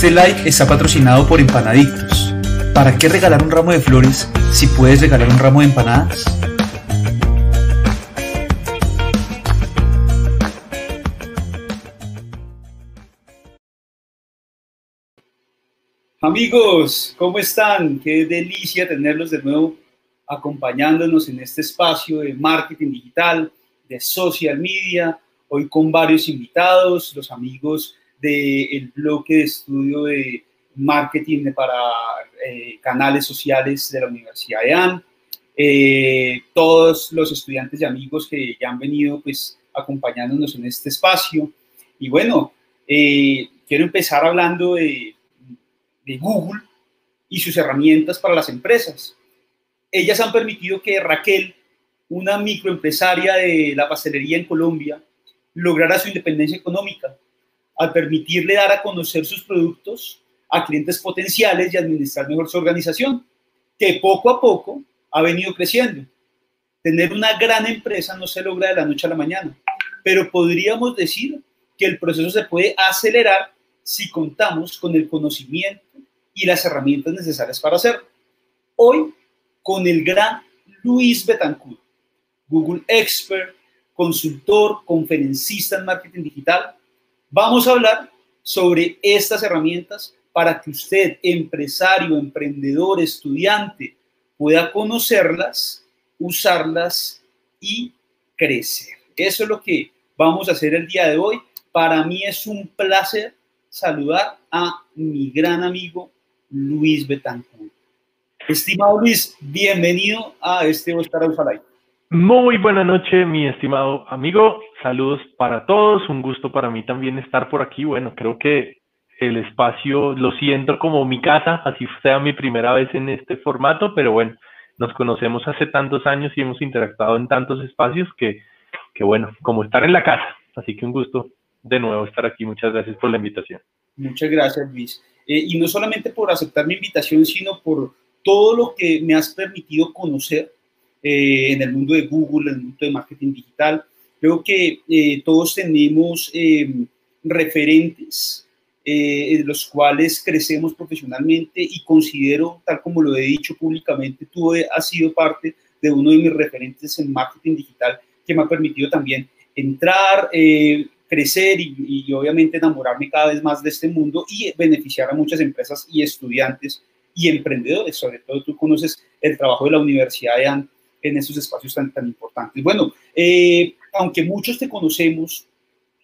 Este like está patrocinado por Empanadictos. ¿Para qué regalar un ramo de flores si puedes regalar un ramo de empanadas? Amigos, ¿cómo están? Qué delicia tenerlos de nuevo acompañándonos en este espacio de marketing digital, de social media, hoy con varios invitados, los amigos del bloque de estudio de marketing para eh, canales sociales de la Universidad de AN, eh, todos los estudiantes y amigos que ya han venido pues acompañándonos en este espacio. Y bueno, eh, quiero empezar hablando de, de Google y sus herramientas para las empresas. Ellas han permitido que Raquel, una microempresaria de la pastelería en Colombia, lograra su independencia económica al permitirle dar a conocer sus productos a clientes potenciales y administrar mejor su organización, que poco a poco ha venido creciendo. Tener una gran empresa no se logra de la noche a la mañana, pero podríamos decir que el proceso se puede acelerar si contamos con el conocimiento y las herramientas necesarias para hacerlo. Hoy, con el gran Luis Betancourt, Google Expert, consultor, conferencista en marketing digital, Vamos a hablar sobre estas herramientas para que usted, empresario, emprendedor, estudiante, pueda conocerlas, usarlas y crecer. Eso es lo que vamos a hacer el día de hoy. Para mí es un placer saludar a mi gran amigo Luis Betancourt. Estimado Luis, bienvenido a este Oscar Alfalay. Muy buena noche, mi estimado amigo. Saludos para todos. Un gusto para mí también estar por aquí. Bueno, creo que el espacio lo siento como mi casa, así sea mi primera vez en este formato, pero bueno, nos conocemos hace tantos años y hemos interactuado en tantos espacios que, que bueno, como estar en la casa. Así que un gusto de nuevo estar aquí. Muchas gracias por la invitación. Muchas gracias, Luis. Eh, y no solamente por aceptar mi invitación, sino por todo lo que me has permitido conocer eh, en el mundo de Google, en el mundo de marketing digital. Creo que eh, todos tenemos eh, referentes en los cuales crecemos profesionalmente y considero, tal como lo he dicho públicamente, tú has sido parte de uno de mis referentes en marketing digital que me ha permitido también entrar, crecer y, y, obviamente enamorarme cada vez más de este mundo y beneficiar a muchas empresas y estudiantes y emprendedores. Sobre todo tú conoces el trabajo de la Universidad de ANT en esos espacios tan, tan importantes. Bueno, eh, aunque muchos te conocemos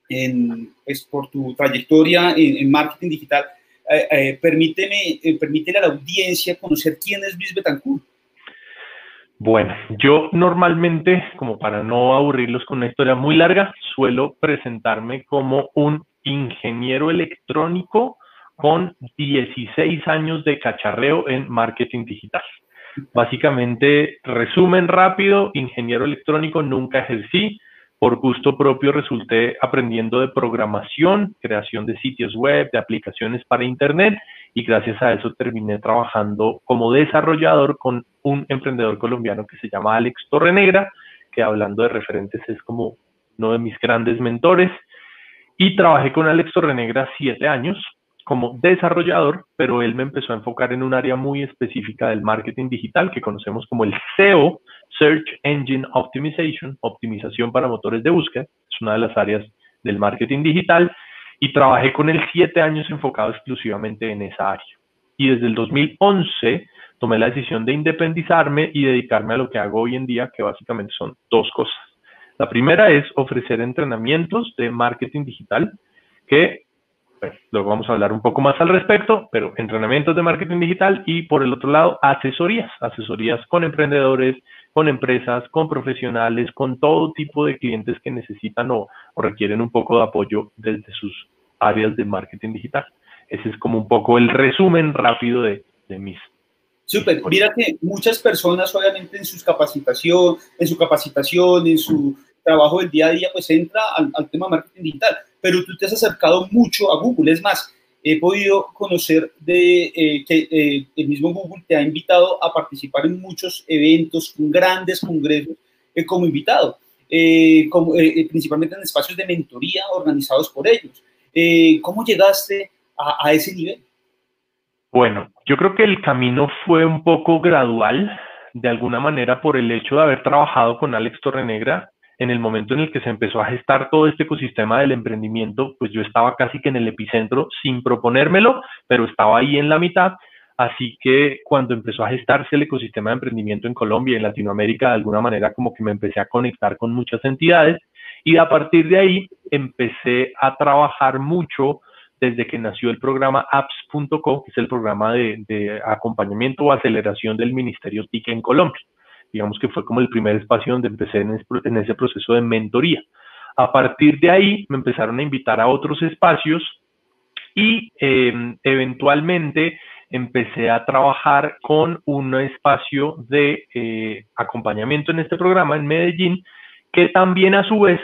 en, pues, por tu trayectoria en, marketing digital, eh, eh, permíteme, permítele a la audiencia conocer quién es Luis Betancourt. Bueno, yo normalmente, como para no aburrirlos con una historia muy larga, suelo presentarme como un ingeniero electrónico con 16 años de cacharreo en marketing digital. Básicamente, resumen rápido, ingeniero electrónico nunca ejercí, por gusto propio resulté aprendiendo de programación, creación de sitios web, de aplicaciones para Internet y gracias a eso terminé trabajando como desarrollador con un emprendedor colombiano que se llama Alex Torrenegra, que hablando de referentes es como uno de mis grandes mentores. Y trabajé con Alex Torrenegra siete años, como desarrollador, pero él me empezó a enfocar en un área muy específica del marketing digital que conocemos como el SEO, Search Engine Optimization, optimización para motores de búsqueda, es una de las áreas del marketing digital, y trabajé con él siete años enfocado exclusivamente en esa área. Y desde el 2011 tomé la decisión de independizarme y dedicarme a lo que hago hoy en día, que básicamente son dos cosas. La primera es ofrecer entrenamientos de marketing digital que luego vamos a hablar un poco más al respecto, pero entrenamientos de marketing digital y por el otro lado, asesorías, asesorías con emprendedores, con empresas, con profesionales, con todo tipo de clientes que necesitan o, requieren un poco de apoyo desde sus áreas de marketing digital. Ese es como un poco el resumen rápido de, de mis Súper. Mira que muchas personas, obviamente, en sus capacitación, en su capacitación, en su trabajo del día a día, pues entra al, al tema marketing digital pero tú te has acercado mucho a Google. Es más, he podido conocer de eh, que eh, el mismo Google te ha invitado a participar en muchos eventos, grandes congresos eh, como invitado, principalmente en espacios de mentoría organizados por ellos. ¿Cómo llegaste a, ese nivel? Bueno, yo creo que el camino fue un poco gradual, de alguna manera por el hecho de haber trabajado con Alex Torrenegra. En el momento en el que se empezó a gestar todo este ecosistema del emprendimiento, pues yo estaba casi que en el epicentro sin proponérmelo, pero estaba ahí en la mitad. Así que cuando empezó a gestarse el ecosistema de emprendimiento en Colombia y en Latinoamérica, de alguna manera como que me empecé a conectar con muchas entidades y a partir de ahí empecé a trabajar mucho desde que nació el programa apps.co, que es el programa de, acompañamiento o aceleración del Ministerio TIC en Colombia. Digamos que fue como el primer espacio donde empecé en, ese proceso de mentoría. A partir de ahí me empezaron a invitar a otros espacios y em, eventualmente empecé a trabajar con un espacio de eh, acompañamiento en este programa en Medellín, que también a su vez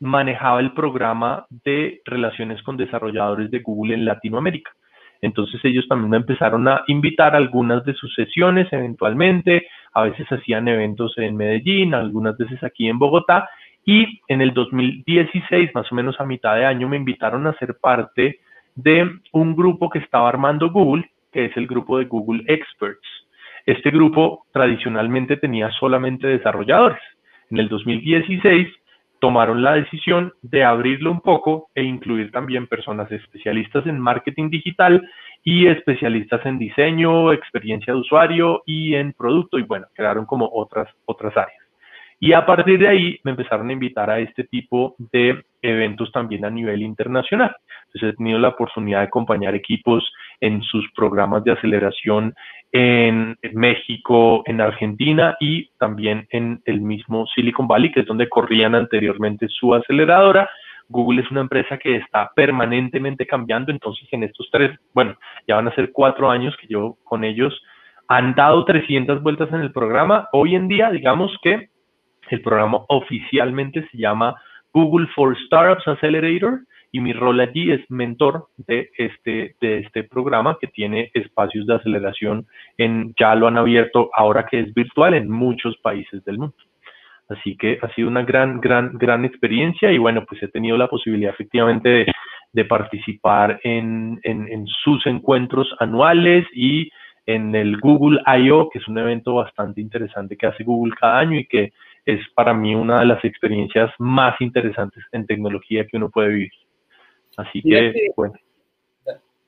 manejaba el programa de relaciones con desarrolladores de Google en Latinoamérica. Entonces ellos también me empezaron a invitar a algunas de sus sesiones eventualmente, a veces hacían eventos en Medellín, algunas veces aquí en Bogotá, y en el 2016, más o menos a mitad de año, me invitaron a ser parte de un grupo que estaba armando Google, que es el grupo de Google Experts. Este grupo tradicionalmente tenía solamente desarrolladores. En el 2016 tomaron la decisión de abrirlo un poco e incluir también personas especialistas en marketing digital y especialistas en diseño, experiencia de usuario y en producto y bueno, quedaron como otras, otras áreas. Y a partir de ahí me empezaron a invitar a este tipo de eventos también a nivel internacional. Entonces he tenido la oportunidad de acompañar equipos en sus programas de aceleración en, México, en Argentina y también en el mismo Silicon Valley, que es donde corrían anteriormente su aceleradora. Google es una empresa que está permanentemente cambiando, entonces en estos tres, bueno, ya van a ser cuatro años que yo con ellos han dado 300 vueltas en el programa. Hoy en día, digamos que el programa oficialmente se llama Google for Startups Accelerator y mi rol allí es mentor de este, de este programa que tiene espacios de aceleración en, ya lo han abierto ahora que es virtual en muchos países del mundo. Así que ha sido una gran, gran, gran experiencia y bueno, pues he tenido la posibilidad efectivamente de, participar en, en, en, sus encuentros anuales y en el Google I.O., que es un evento bastante interesante que hace Google cada año y que es para mí una de las experiencias más interesantes en tecnología que uno puede vivir. Así que, bueno.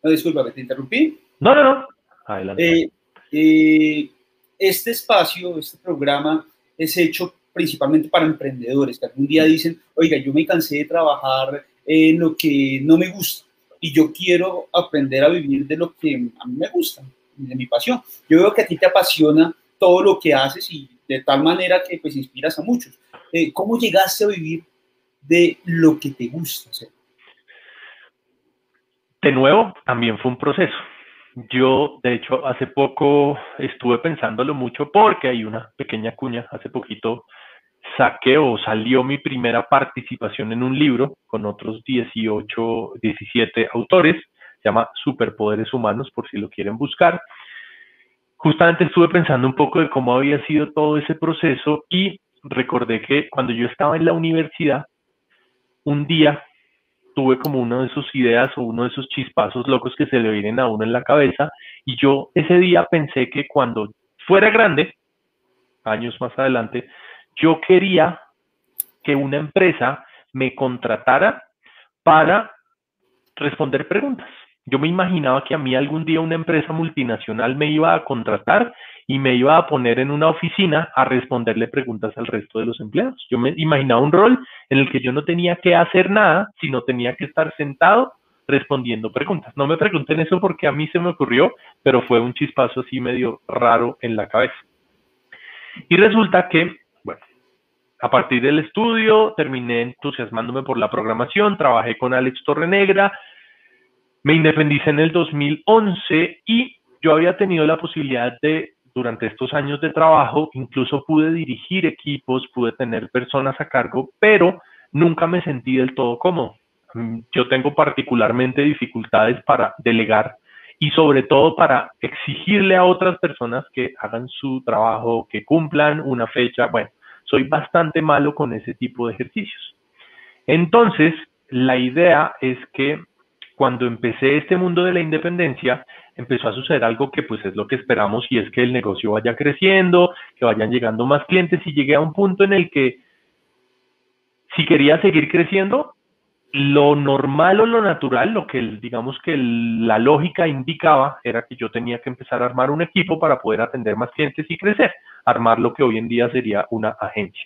No, disculpa, te interrumpí. No, no, no. Adelante. Eh, eh, este espacio, este programa es hecho principalmente para emprendedores que algún día dicen, oiga, yo me cansé de trabajar en lo que no me gusta y yo quiero aprender a vivir de lo que a mí me gusta, de mi pasión. Yo veo que a ti te apasiona todo lo que haces y de tal manera que pues inspiras a muchos. Eh, ¿Cómo llegaste a vivir de lo que te gusta hacer? De nuevo, también fue un proceso. Yo, de hecho, hace poco estuve pensándolo mucho porque hay una pequeña cuña. Hace poquito saqué o salió mi primera participación en un libro con otros 18, 17 autores. Se llama Superpoderes Humanos, por si lo quieren buscar. Justamente estuve pensando un poco de cómo había sido todo ese proceso y recordé que cuando yo estaba en la universidad, un día tuve como una de sus ideas o uno de esos chispazos locos que se le vienen a uno en la cabeza y yo ese día pensé que cuando fuera grande, años más adelante, yo quería que una empresa me contratara para responder preguntas. Yo me imaginaba que a mí algún día una empresa multinacional me iba a contratar y me iba a poner en una oficina a responderle preguntas al resto de los empleados. Yo me imaginaba un rol en el que yo no tenía que hacer nada, sino tenía que estar sentado respondiendo preguntas. No me pregunten eso porque a mí se me ocurrió, pero fue un chispazo así medio raro en la cabeza. Y resulta que, bueno, a partir del estudio terminé entusiasmándome por la programación, trabajé con Alex Torrenegra, me independicé en el 2011 y yo había tenido la posibilidad de, durante estos años de trabajo, incluso pude dirigir equipos, pude tener personas a cargo, pero nunca me sentí del todo cómodo. Mm, yo tengo particularmente dificultades para delegar y sobre todo para exigirle a otras personas que hagan su trabajo, que cumplan una fecha. Bueno, soy bastante malo con ese tipo de ejercicios. Entonces, la idea es que cuando empecé este mundo de la independencia, empezó a suceder algo que pues es lo que esperamos y es que el negocio vaya creciendo, que vayan llegando más clientes y llegué a un punto en el que si quería seguir creciendo, lo normal o lo natural, lo que digamos que la lógica indicaba era que yo tenía que empezar a armar un equipo para poder atender más clientes y crecer, armar lo que hoy en día sería una agencia.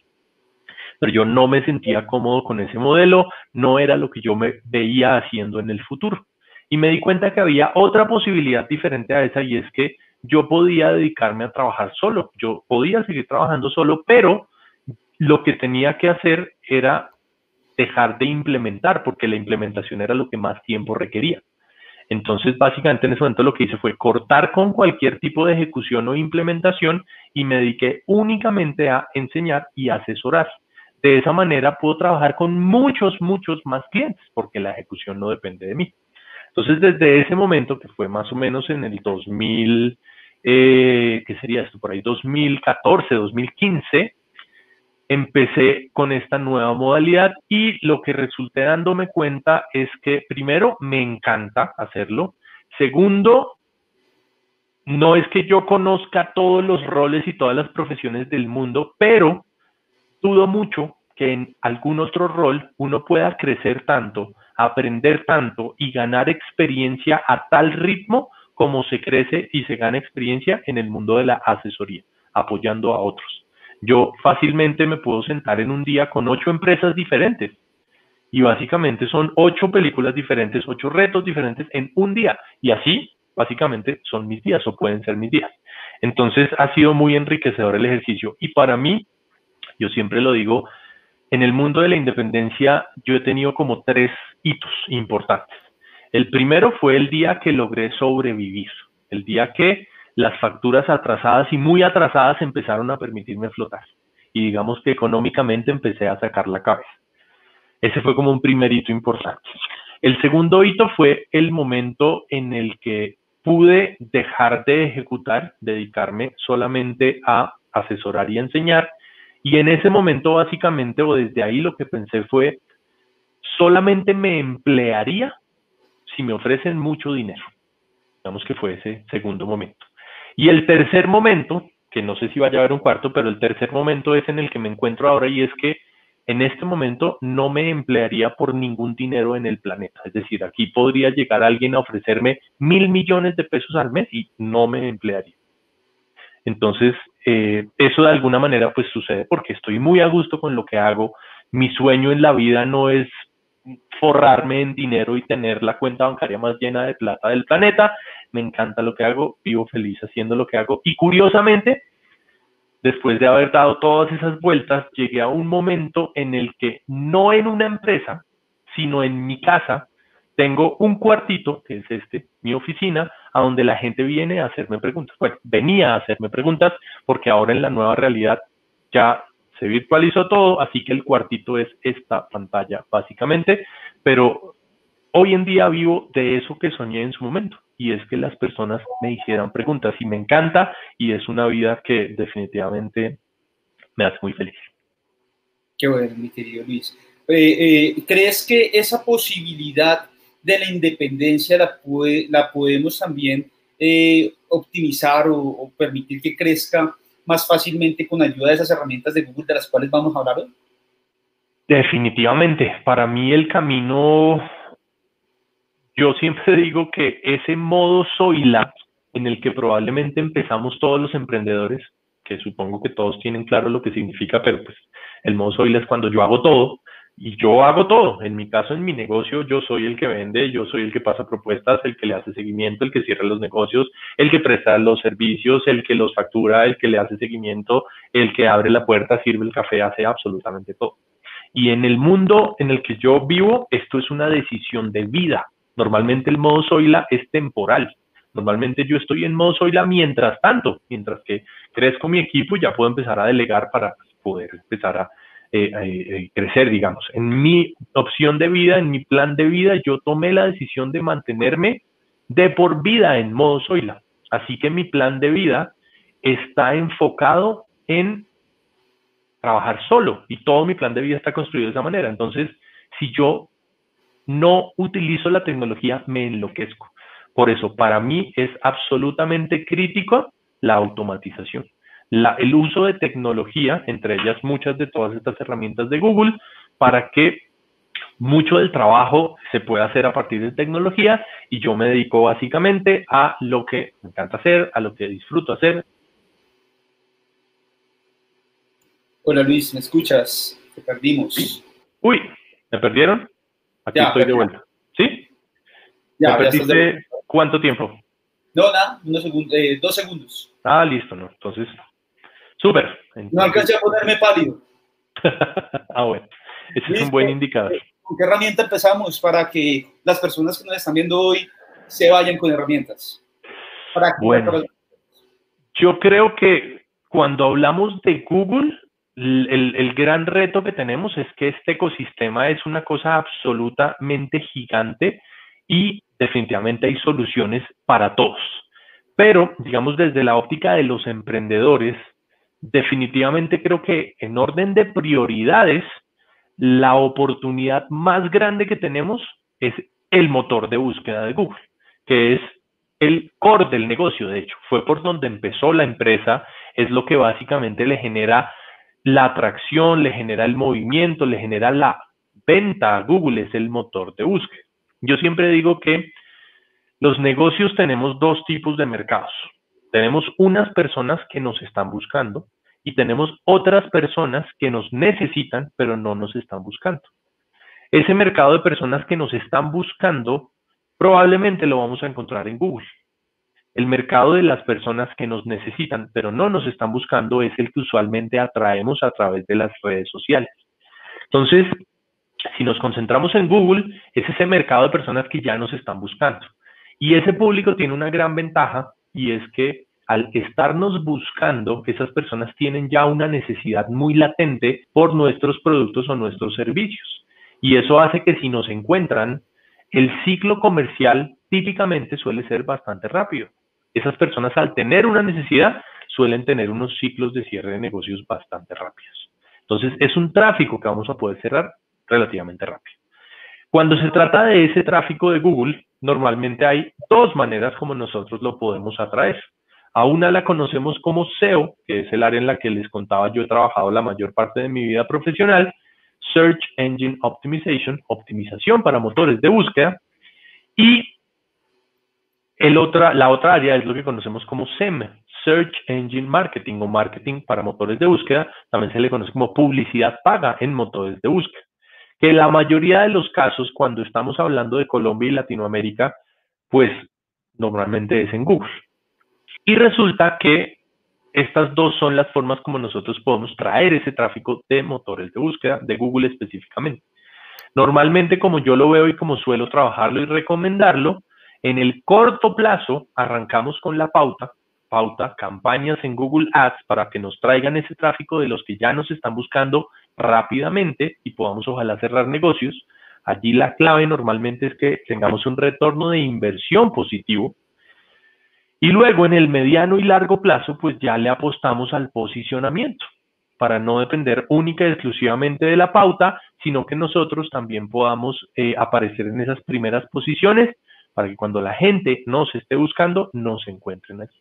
Pero yo no me sentía cómodo con ese modelo, no era lo que yo me veía haciendo en el futuro. Y me di cuenta que había otra posibilidad diferente a esa y es que yo podía dedicarme a trabajar solo, yo podía seguir trabajando solo, pero lo que tenía que hacer era dejar de implementar, porque la implementación era lo que más tiempo requería. Entonces, básicamente en ese momento lo que hice fue cortar con cualquier tipo de ejecución o implementación y me dediqué únicamente a enseñar y asesorar. De esa manera puedo trabajar con muchos, muchos más clientes, porque la ejecución no depende de mí. Entonces, desde ese momento, que fue más o menos en el 2000, eh, ¿qué sería esto? Por ahí 2014, 2015, empecé con esta nueva modalidad y lo que resulté dándome cuenta es que primero me encanta hacerlo, segundo, no es que yo conozca todos los roles y todas las profesiones del mundo, pero dudo mucho que en algún otro rol uno pueda crecer tanto, aprender tanto y ganar experiencia a tal ritmo como se crece y se gana experiencia en el mundo de la asesoría, apoyando a otros yo fácilmente me puedo sentar en un día con ocho empresas diferentes. Y básicamente son ocho películas diferentes, ocho retos diferentes en un día. Y así, básicamente, son mis días o pueden ser mis días. Entonces, ha sido muy enriquecedor el ejercicio. Y para mí, yo siempre lo digo, en el mundo de la independencia, yo he tenido como tres hitos importantes. El primero fue el día que logré sobrevivir, el día que las facturas atrasadas y muy atrasadas empezaron a permitirme flotar. Y digamos que económicamente empecé a sacar la cabeza. Ese fue como un primer hito importante. El segundo hito fue el momento en el que pude dejar de ejecutar, dedicarme solamente a asesorar y enseñar. Y en ese momento básicamente, o desde ahí lo que pensé fue, solamente me emplearía si me ofrecen mucho dinero. Digamos que fue ese segundo momento. Y el tercer momento, que no sé si vaya a haber un cuarto, pero el tercer momento es en el que me encuentro ahora y es que en este momento no me emplearía por ningún dinero en el planeta. Es decir, aquí podría llegar alguien a ofrecerme mil millones de pesos al mes y no me emplearía. Entonces, eh, eso de alguna manera pues sucede porque estoy muy a gusto con lo que hago. Mi sueño en la vida no es forrarme en dinero y tener la cuenta bancaria más llena de plata del planeta. Me encanta lo que hago, vivo feliz haciendo lo que hago. Y curiosamente, después de haber dado todas esas vueltas, llegué a un momento en el que no en una empresa, sino en mi casa, tengo un cuartito, que es este, mi oficina, a donde la gente viene a hacerme preguntas. Bueno, venía a hacerme preguntas porque ahora en la nueva realidad ya se virtualizó todo, así que el cuartito es esta pantalla básicamente, pero hoy en día vivo de eso que soñé en su momento y es que las personas me hicieran preguntas y me encanta y es una vida que definitivamente me hace muy feliz. Qué bueno, mi querido Luis. Eh, eh, ¿Crees que esa posibilidad de la independencia la, la podemos también eh, optimizar o, permitir que crezca más fácilmente con ayuda de esas herramientas de Google de las cuales vamos a hablar hoy? Definitivamente. Para mí el camino, yo siempre digo que ese modo Zoila en el que probablemente empezamos todos los emprendedores, que supongo que todos tienen claro lo que significa, pero pues el modo Zoila es cuando yo hago todo, y yo hago todo. En mi caso, en mi negocio, yo soy el que vende, yo soy el que pasa propuestas, el que le hace seguimiento, el que cierra los negocios, el que presta los servicios, el que los factura, el que le hace seguimiento, el que abre la puerta, sirve el café, hace absolutamente todo. Y en el mundo en el que yo vivo, esto es una decisión de vida. Normalmente el modo Zoila es temporal. Normalmente yo estoy en modo Zoila mientras tanto, mientras que crezco mi equipo, ya puedo empezar a delegar para poder empezar a eh, eh, crecer, digamos. En mi opción de vida, en mi plan de vida, yo tomé la decisión de mantenerme de por vida en modo Zoila. Así que mi plan de vida está enfocado en trabajar solo y todo mi plan de vida está construido de esa manera. Entonces, si yo no utilizo la tecnología, me enloquezco. Por eso, para mí es absolutamente crítico la automatización. El uso de tecnología, entre ellas muchas de todas estas herramientas de Google, para que mucho del trabajo se pueda hacer a partir de tecnología y yo me dedico básicamente a lo que me encanta hacer, a lo que disfruto hacer. Hola Luis, ¿me escuchas? Te perdimos. Uy, ¿me perdieron? Aquí estoy de vuelta. ¿Sí? Ya, ¿Me perdiste cuánto tiempo? No, nada, eh, dos segundos. Ah, listo, ¿no? Entonces, súper. No alcancé a ponerme pálido. ah, bueno. Ese es un buen indicador. ¿Con qué herramienta empezamos para que las personas que nos están viendo hoy se vayan con herramientas? bueno, yo creo que cuando hablamos de Google, el, el, gran reto que tenemos es que este ecosistema es una cosa absolutamente gigante y definitivamente hay soluciones para todos. Pero, digamos, desde la óptica de los emprendedores, definitivamente creo que en orden de prioridades, la oportunidad más grande que tenemos es el motor de búsqueda de Google, que es el core del negocio, de hecho, fue por donde empezó la empresa, es lo que básicamente le genera la atracción, le genera el movimiento, le genera la venta Google, es el motor de búsqueda. Yo siempre digo que los negocios tenemos dos tipos de mercados. Tenemos unas personas que nos están buscando y tenemos otras personas que nos necesitan, pero no nos están buscando. Ese mercado de personas que nos están buscando probablemente lo vamos a encontrar en Google. El mercado de las personas que nos necesitan, pero no nos están buscando, es el que usualmente atraemos a través de las redes sociales. Entonces, si nos concentramos en Google, es ese mercado de personas que ya nos están buscando. Y ese público tiene una gran ventaja y es que al estarnos buscando, esas personas tienen ya una necesidad muy latente por nuestros productos o nuestros servicios. Y eso hace que si nos encuentran, el ciclo comercial típicamente suele ser bastante rápido. Esas personas al tener una necesidad suelen tener unos ciclos de cierre de negocios bastante rápidos. Entonces es un tráfico que vamos a poder cerrar relativamente rápido. Cuando se trata de ese tráfico de Google, normalmente hay dos maneras como nosotros lo podemos atraer. A una la conocemos como SEO, que es el área en la que les contaba yo he trabajado la mayor parte de mi vida profesional, Search Engine Optimization, optimización para motores de búsqueda, y el otra, la otra área es lo que conocemos como SEM, Search Engine Marketing o Marketing para motores de búsqueda, también se le conoce como publicidad paga en motores de búsqueda, que la mayoría de los casos cuando estamos hablando de Colombia y Latinoamérica, pues normalmente es en Google. Y resulta que estas dos son las formas como nosotros podemos traer ese tráfico de motores de búsqueda, de Google específicamente. Normalmente, como yo lo veo y como suelo trabajarlo y recomendarlo, en el corto plazo arrancamos con la pauta, pauta, campañas en Google Ads para que nos traigan ese tráfico de los que ya nos están buscando rápidamente y podamos ojalá cerrar negocios. Allí la clave normalmente es que tengamos un retorno de inversión positivo y luego en el mediano y largo plazo, pues ya le apostamos al posicionamiento para no depender única y exclusivamente de la pauta, sino que nosotros también podamos eh, aparecer en esas primeras posiciones para que cuando la gente nos esté buscando, nos encuentren allí.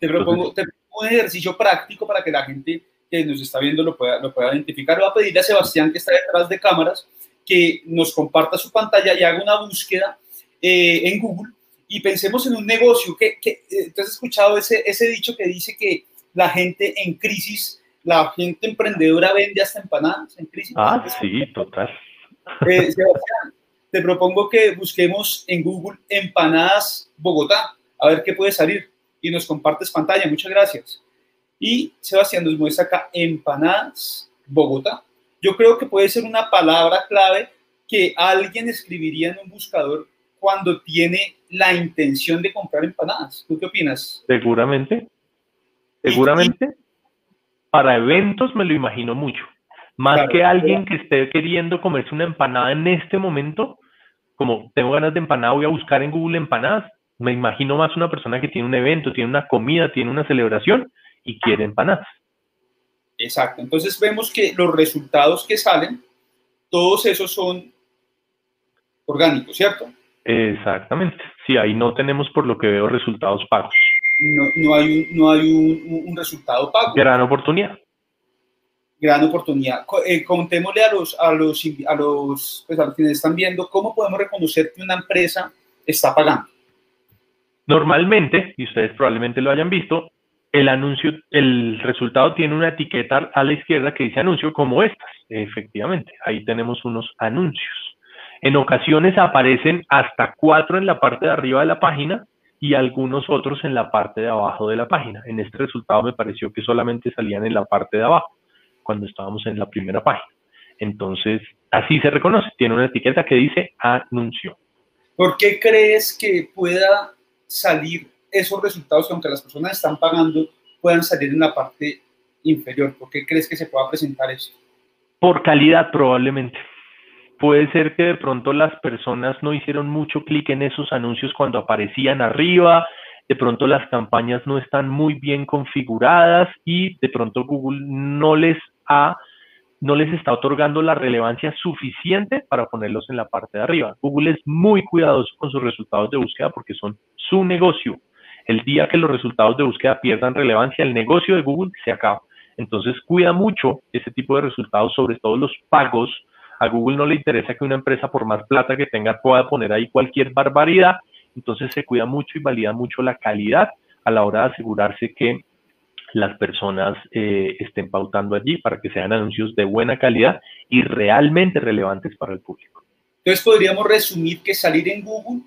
Te propongo, un ejercicio práctico para que la gente que nos está viendo lo pueda, lo pueda identificar. Voy a pedirle a Sebastián, que está detrás de cámaras, que nos comparta su pantalla y haga una búsqueda eh, en Google y pensemos en un negocio, que, que eh, has escuchado ese, ese dicho que dice que la gente en crisis, la gente emprendedora vende hasta empanadas en crisis. Ah, sí, total. Eh, Sebastián, te propongo que busquemos en Google empanadas Bogotá, a ver qué puede salir y nos compartes pantalla. Muchas gracias. Y Sebastián nos muestra acá empanadas Bogotá. Yo creo que puede ser una palabra clave que alguien escribiría en un buscador cuando tiene la intención de comprar empanadas. ¿Tú qué opinas? Seguramente. Seguramente. Para eventos me lo imagino mucho. Más que alguien que esté queriendo comerse una empanada en este momento, como tengo ganas de empanada, voy a buscar en Google empanadas. Me imagino más una persona que tiene un evento, tiene una comida, tiene una celebración y quiere empanadas. Exacto. Entonces vemos que los resultados que salen, todos esos son orgánico, ¿cierto? Exactamente. Sí, ahí no tenemos por lo que veo resultados pagos. No, no hay, un, no hay un, un resultado pago. Gran oportunidad. Gran oportunidad. Eh, contémosle a los, a los, a los, pues a los que están viendo cómo podemos reconocer que una empresa está pagando. Normalmente, y ustedes probablemente lo hayan visto, el anuncio, el resultado tiene una etiqueta a la izquierda que dice anuncio como estas. Efectivamente, ahí tenemos unos anuncios. En ocasiones aparecen hasta cuatro en la parte de arriba de la página y algunos otros en la parte de abajo de la página. En este resultado me pareció que solamente salían en la parte de abajo, cuando estábamos en la primera página. Entonces, así se reconoce. Tiene una etiqueta que dice anuncio. ¿Por qué crees que pueda salir esos resultados que aunque las personas están pagando puedan salir en la parte inferior? ¿Por qué crees que se pueda presentar esto? Por calidad probablemente. Puede ser que de pronto las personas no hicieron mucho clic en esos anuncios cuando aparecían arriba, de pronto las campañas no están muy bien configuradas y de pronto Google no les ha no les está otorgando la relevancia suficiente para ponerlos en la parte de arriba. Google es muy cuidadoso con sus resultados de búsqueda porque son su negocio. El día que los resultados de búsqueda pierdan relevancia, el negocio de Google se acaba. Entonces cuida mucho ese tipo de resultados, sobre todo los pagos. A Google no le interesa que una empresa, por más plata que tenga, pueda poner ahí cualquier barbaridad. Entonces se cuida mucho y valida mucho la calidad a la hora de asegurarse que las personas eh, estén pautando allí para que sean anuncios de buena calidad y realmente relevantes para el público. Entonces podríamos resumir que salir en Google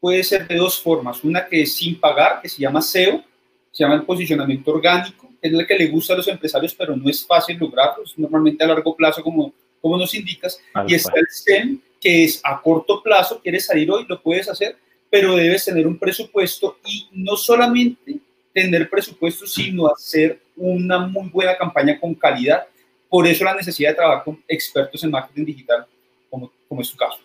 puede ser de dos formas. Una que es sin pagar, que se llama SEO, se llama el posicionamiento orgánico, que es la que le gusta a los empresarios, pero no es fácil lograrlo, es normalmente a largo plazo, como, como nos indicas. y está el SEM, que es a corto plazo, quieres salir hoy, lo puedes hacer, pero debes tener un presupuesto y no solamente tener presupuesto, sino hacer una muy buena campaña con calidad. Por eso la necesidad de trabajar con expertos en marketing digital, como, como es tu caso.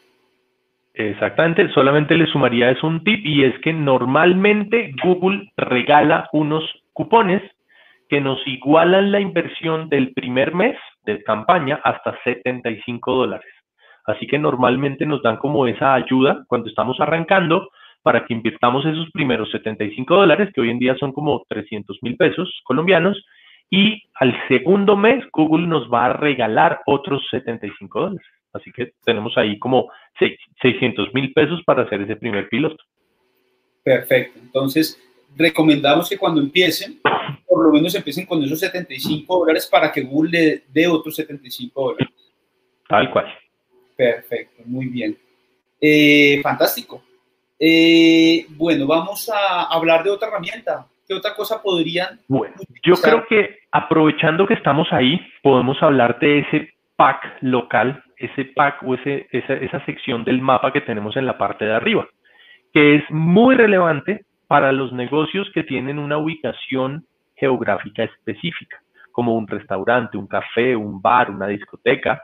Exactamente, solamente le sumaría eso un tip y es que normalmente Google regala unos cupones que nos igualan la inversión del primer mes de campaña hasta 75 dólares. Así que normalmente nos dan como esa ayuda cuando estamos arrancando para que invirtamos esos primeros 75 dólares, que hoy en día son como 300 mil pesos colombianos, y al segundo mes Google nos va a regalar otros 75 dólares. Así que tenemos ahí como 600 mil pesos para hacer ese primer piloto. Perfecto. Entonces, recomendamos que cuando empiecen, por lo menos empiecen con esos 75 dólares para que Google le dé otros 75 dólares. Tal cual. Perfecto, muy bien. Eh, fantástico. Eh, bueno, vamos a hablar de otra herramienta. ¿Qué otra cosa podrían? Bueno, yo creo que aprovechando que estamos ahí, podemos hablar de ese pack local, ese pack o esa, esa sección del mapa que tenemos en la parte de arriba, que es muy relevante para los negocios que tienen una ubicación geográfica específica, como un restaurante, un café, un bar, una discoteca,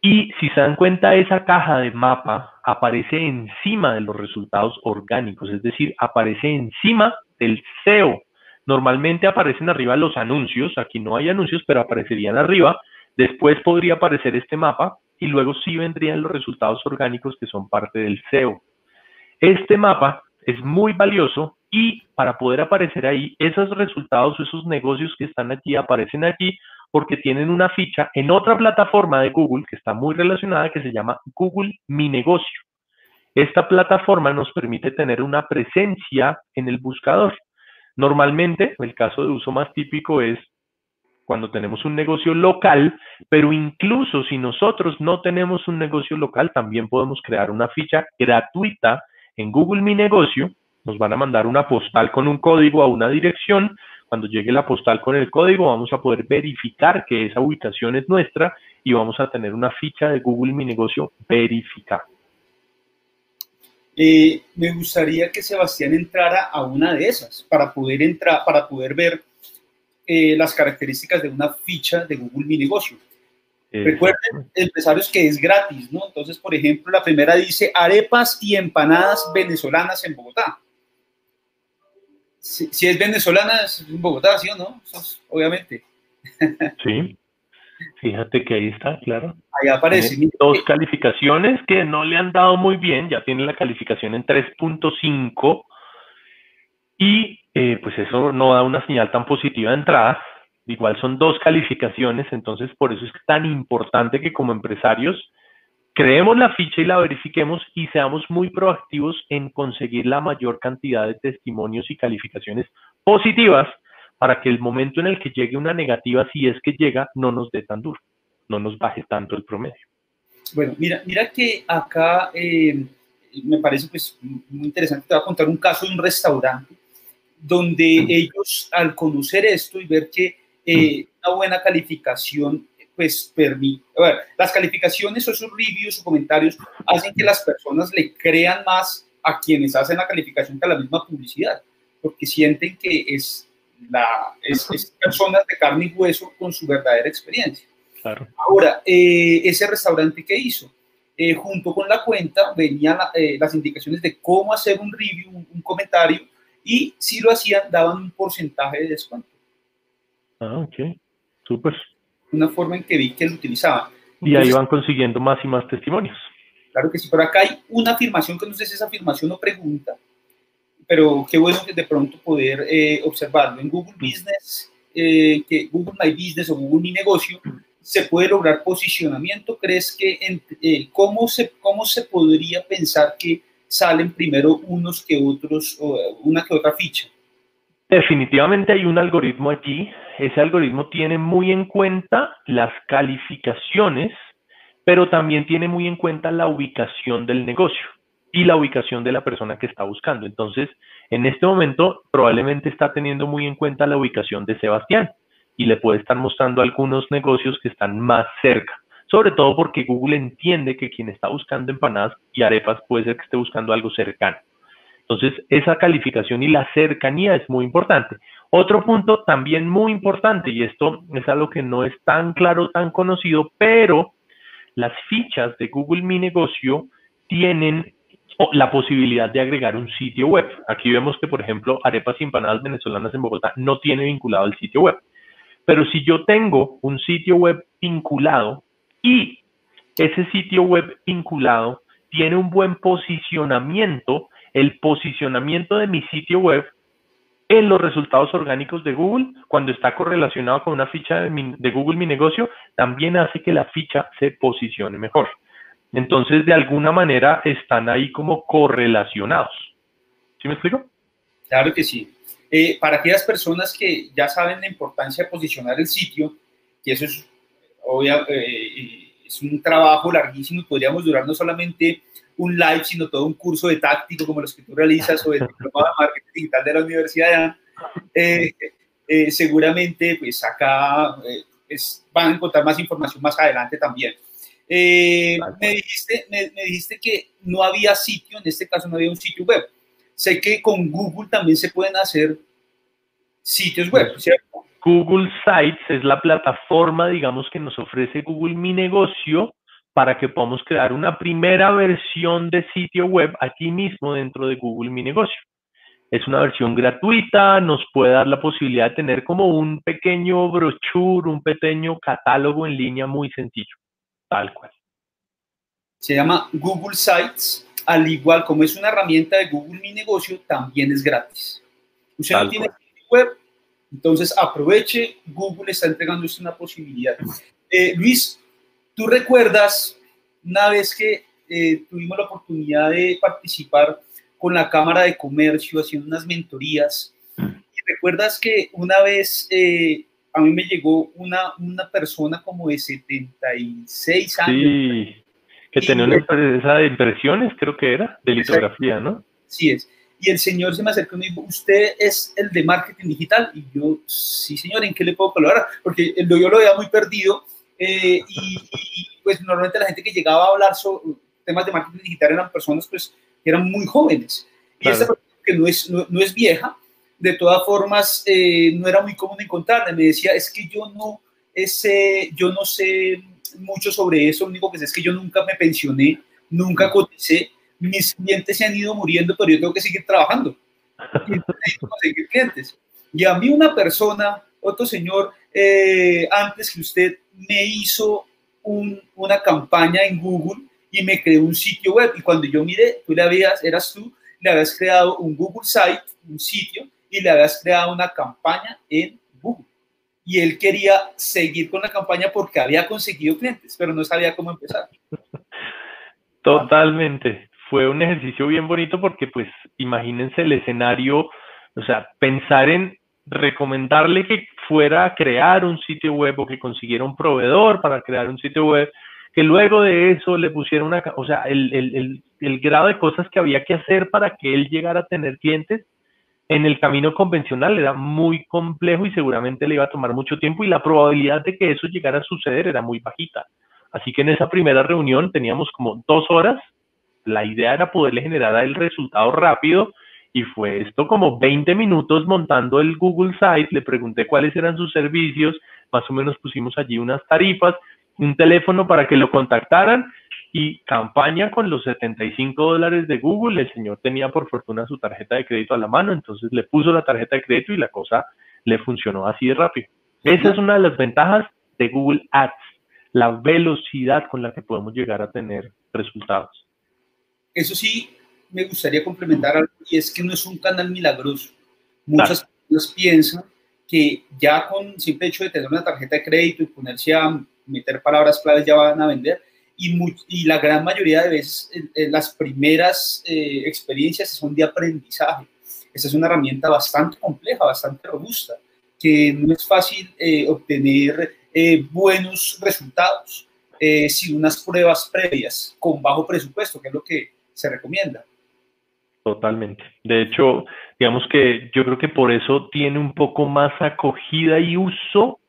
y si se dan cuenta, esa caja de mapa aparece encima de los resultados orgánicos, es decir, aparece encima del SEO. Normalmente aparecen arriba los anuncios, aquí no hay anuncios, pero aparecerían arriba. Después podría aparecer este mapa y luego sí vendrían los resultados orgánicos que son parte del SEO. Este mapa es muy valioso y para poder aparecer ahí, esos resultados, esos negocios que están allí, aparecen allí porque tienen una ficha en otra plataforma de Google que está muy relacionada que se llama Google Mi Negocio. Esta plataforma nos permite tener una presencia en el buscador. Normalmente, el caso de uso más típico es cuando tenemos un negocio local, pero incluso si nosotros no tenemos un negocio local, también podemos crear una ficha gratuita en Google Mi Negocio. Nos van a mandar una postal con un código a una dirección cuando llegue la postal con el código, vamos a poder verificar que esa ubicación es nuestra y vamos a tener una ficha de Google Mi Negocio verificada. Eh, me gustaría que Sebastián entrara a una de esas para poder entrar, para poder ver eh, las características de una ficha de Google Mi Negocio. Recuerden, empresarios, que es gratis, ¿no? Entonces, por ejemplo, la primera dice arepas y empanadas venezolanas en Bogotá si, es venezolana, es en Bogotá, ¿sí o no? obviamente. Sí. Fíjate que ahí está, claro. Ahí aparece. dos calificaciones que no le han dado muy bien, ya tiene la calificación en 3.5 y eh, pues eso no da una señal tan positiva de entrada. Igual son dos calificaciones, entonces por eso es tan importante que como empresarios creemos la ficha y la verifiquemos y seamos muy proactivos en conseguir la mayor cantidad de testimonios y calificaciones positivas para que el momento en el que llegue una negativa, si es que llega, no nos dé tan duro, no nos baje tanto el promedio. Bueno, mira, mira que acá eh, me parece pues muy interesante, te voy a contar un caso de un restaurante donde ellos al conocer esto y ver que eh, una buena calificación pues permite, a ver, las calificaciones o esos reviews o comentarios hacen que las personas le crean más a quienes hacen la calificación que a la misma publicidad, porque sienten que es la, es, personas de carne y hueso con su verdadera experiencia. Ahora, eh, ese restaurante que hizo, eh, junto con la cuenta venían eh, las indicaciones de cómo hacer un review, un, comentario, y si lo hacían, daban un porcentaje de descuento. Ah, ok, súper. Una forma en que vi que lo utilizaban. Y ahí van consiguiendo más y más testimonios. Claro que sí, pero acá hay una afirmación que no sé si es afirmación o pregunta, pero qué bueno que de pronto poder eh, observarlo. En Google Business, eh, que Google My Business o Google Mi Negocio, se puede lograr posicionamiento. ¿Crees que eh, cómo, se, cómo se podría pensar que salen primero unos que otros, o una que otra ficha? Definitivamente hay un algoritmo allí. Ese algoritmo tiene muy en cuenta las calificaciones, pero también tiene muy en cuenta la ubicación del negocio y la ubicación de la persona que está buscando. Entonces, en este momento probablemente está teniendo muy en cuenta la ubicación de Sebastián y le puede estar mostrando algunos negocios que están más cerca, sobre todo porque Google entiende que quien está buscando empanadas y arepas puede ser que esté buscando algo cercano. Entonces, esa calificación y la cercanía es muy importante. Otro punto también muy importante, y esto es algo que no es tan claro, tan conocido, pero las fichas de Google Mi Negocio tienen la posibilidad de agregar un sitio web. Aquí vemos que, por ejemplo, arepas y empanadas venezolanas en Bogotá no tiene vinculado el sitio web. Pero si yo tengo un sitio web vinculado y ese sitio web vinculado tiene un buen posicionamiento, el posicionamiento de mi sitio web en los resultados orgánicos de Google, cuando está correlacionado con una ficha de, de Google Mi Negocio, también hace que la ficha se posicione mejor. Entonces, de alguna manera, están ahí como correlacionados. ¿Sí me explico? Claro que sí. Eh, para aquellas personas que ya saben la importancia de posicionar el sitio, que eso es, eh, es un trabajo larguísimo y podríamos durar no solamente un live, sino todo un curso de táctico como los que tú realizas o el diploma de marketing digital de la universidad, eh, seguramente pues acá van a encontrar más información más adelante también. Eh, me, dijiste, me, dijiste que no había sitio, en este caso no había un sitio web. Sé que con Google también se pueden hacer sitios web, ¿cierto? Google Sites es la plataforma, digamos, que nos ofrece Google Mi Negocio para que podamos crear una primera versión de sitio web aquí mismo dentro de Google Mi Negocio. Es una versión gratuita, nos puede dar la posibilidad de tener como un pequeño brochure, un pequeño catálogo en línea muy sencillo. Tal cual. Se llama Google Sites, al igual como es una herramienta de Google Mi Negocio, también es gratis. Usted no tiene web, entonces aproveche, Google está entregando usted una posibilidad. Eh, Luis, ¿tú recuerdas una vez que eh, tuvimos la oportunidad de participar con la Cámara de Comercio haciendo unas mentorías? ¿Y recuerdas que una vez eh, a mí me llegó una, una persona como de 76 años. Sí, que tenía una empresa de impresiones, creo que era, de litografía, ¿no? Sí es. Y el señor se me acercó y me dijo, ¿usted es el de marketing digital? Y yo, sí, señor, ¿en qué le puedo colaborar? Porque yo lo había muy perdido eh, y, pues normalmente la gente que llegaba a hablar sobre temas de marketing digital eran personas pues que eran muy jóvenes. Y esta persona que no es, no, no es vieja, de todas formas eh, no era muy común encontrarla. Me decía, es que yo no, ese, yo no sé mucho sobre eso, lo único que sé es que yo nunca me pensioné, nunca coticé, mis clientes se han ido muriendo, pero yo tengo que seguir trabajando. Y conseguir clientes. Y a mí una persona, otro señor, eh, antes que usted, me hizo una campaña en Google y me creó un sitio web. Y cuando yo miré, tú le habías, eras tú, le habías creado un Google Site, un sitio, y le habías creado una campaña en Google. Y él quería seguir con la campaña porque había conseguido clientes, pero no sabía cómo empezar. Totalmente. Fue un ejercicio bien bonito porque, pues, imagínense el escenario, o sea, pensar en recomendarle que fuera a crear un sitio web o que consiguiera un proveedor para crear un sitio web, que luego de eso le pusiera una, o sea, el, el, el, grado de cosas que había que hacer para que él llegara a tener clientes en el camino convencional era muy complejo y seguramente le iba a tomar mucho tiempo y la probabilidad de que eso llegara a suceder era muy bajita. Así que en esa primera reunión teníamos como dos horas. La idea era poderle generar el resultado rápido y fue esto como 20 minutos montando el Google Site, le pregunté cuáles eran sus servicios, más o menos pusimos allí unas tarifas, un teléfono para que lo contactaran y campaña con los 75 dólares de Google. El señor tenía por fortuna su tarjeta de crédito a la mano, entonces le puso la tarjeta de crédito y la cosa le funcionó así de rápido. Esa es una de las ventajas de Google Ads, la velocidad con la que podemos llegar a tener resultados. Eso sí, me gustaría complementar algo y es que no es un canal milagroso. Muchas personas piensan que ya con simple hecho de tener una tarjeta de crédito y ponerse a meter palabras claves ya van a vender. Y, y la gran mayoría de veces las primeras eh, experiencias son de aprendizaje. Esa es una herramienta bastante compleja, bastante robusta, que no es fácil eh, obtener eh, buenos resultados sin unas pruebas previas con bajo presupuesto, que es lo que se recomienda. Totalmente. De hecho, digamos que yo creo que por eso tiene un poco más acogida y uso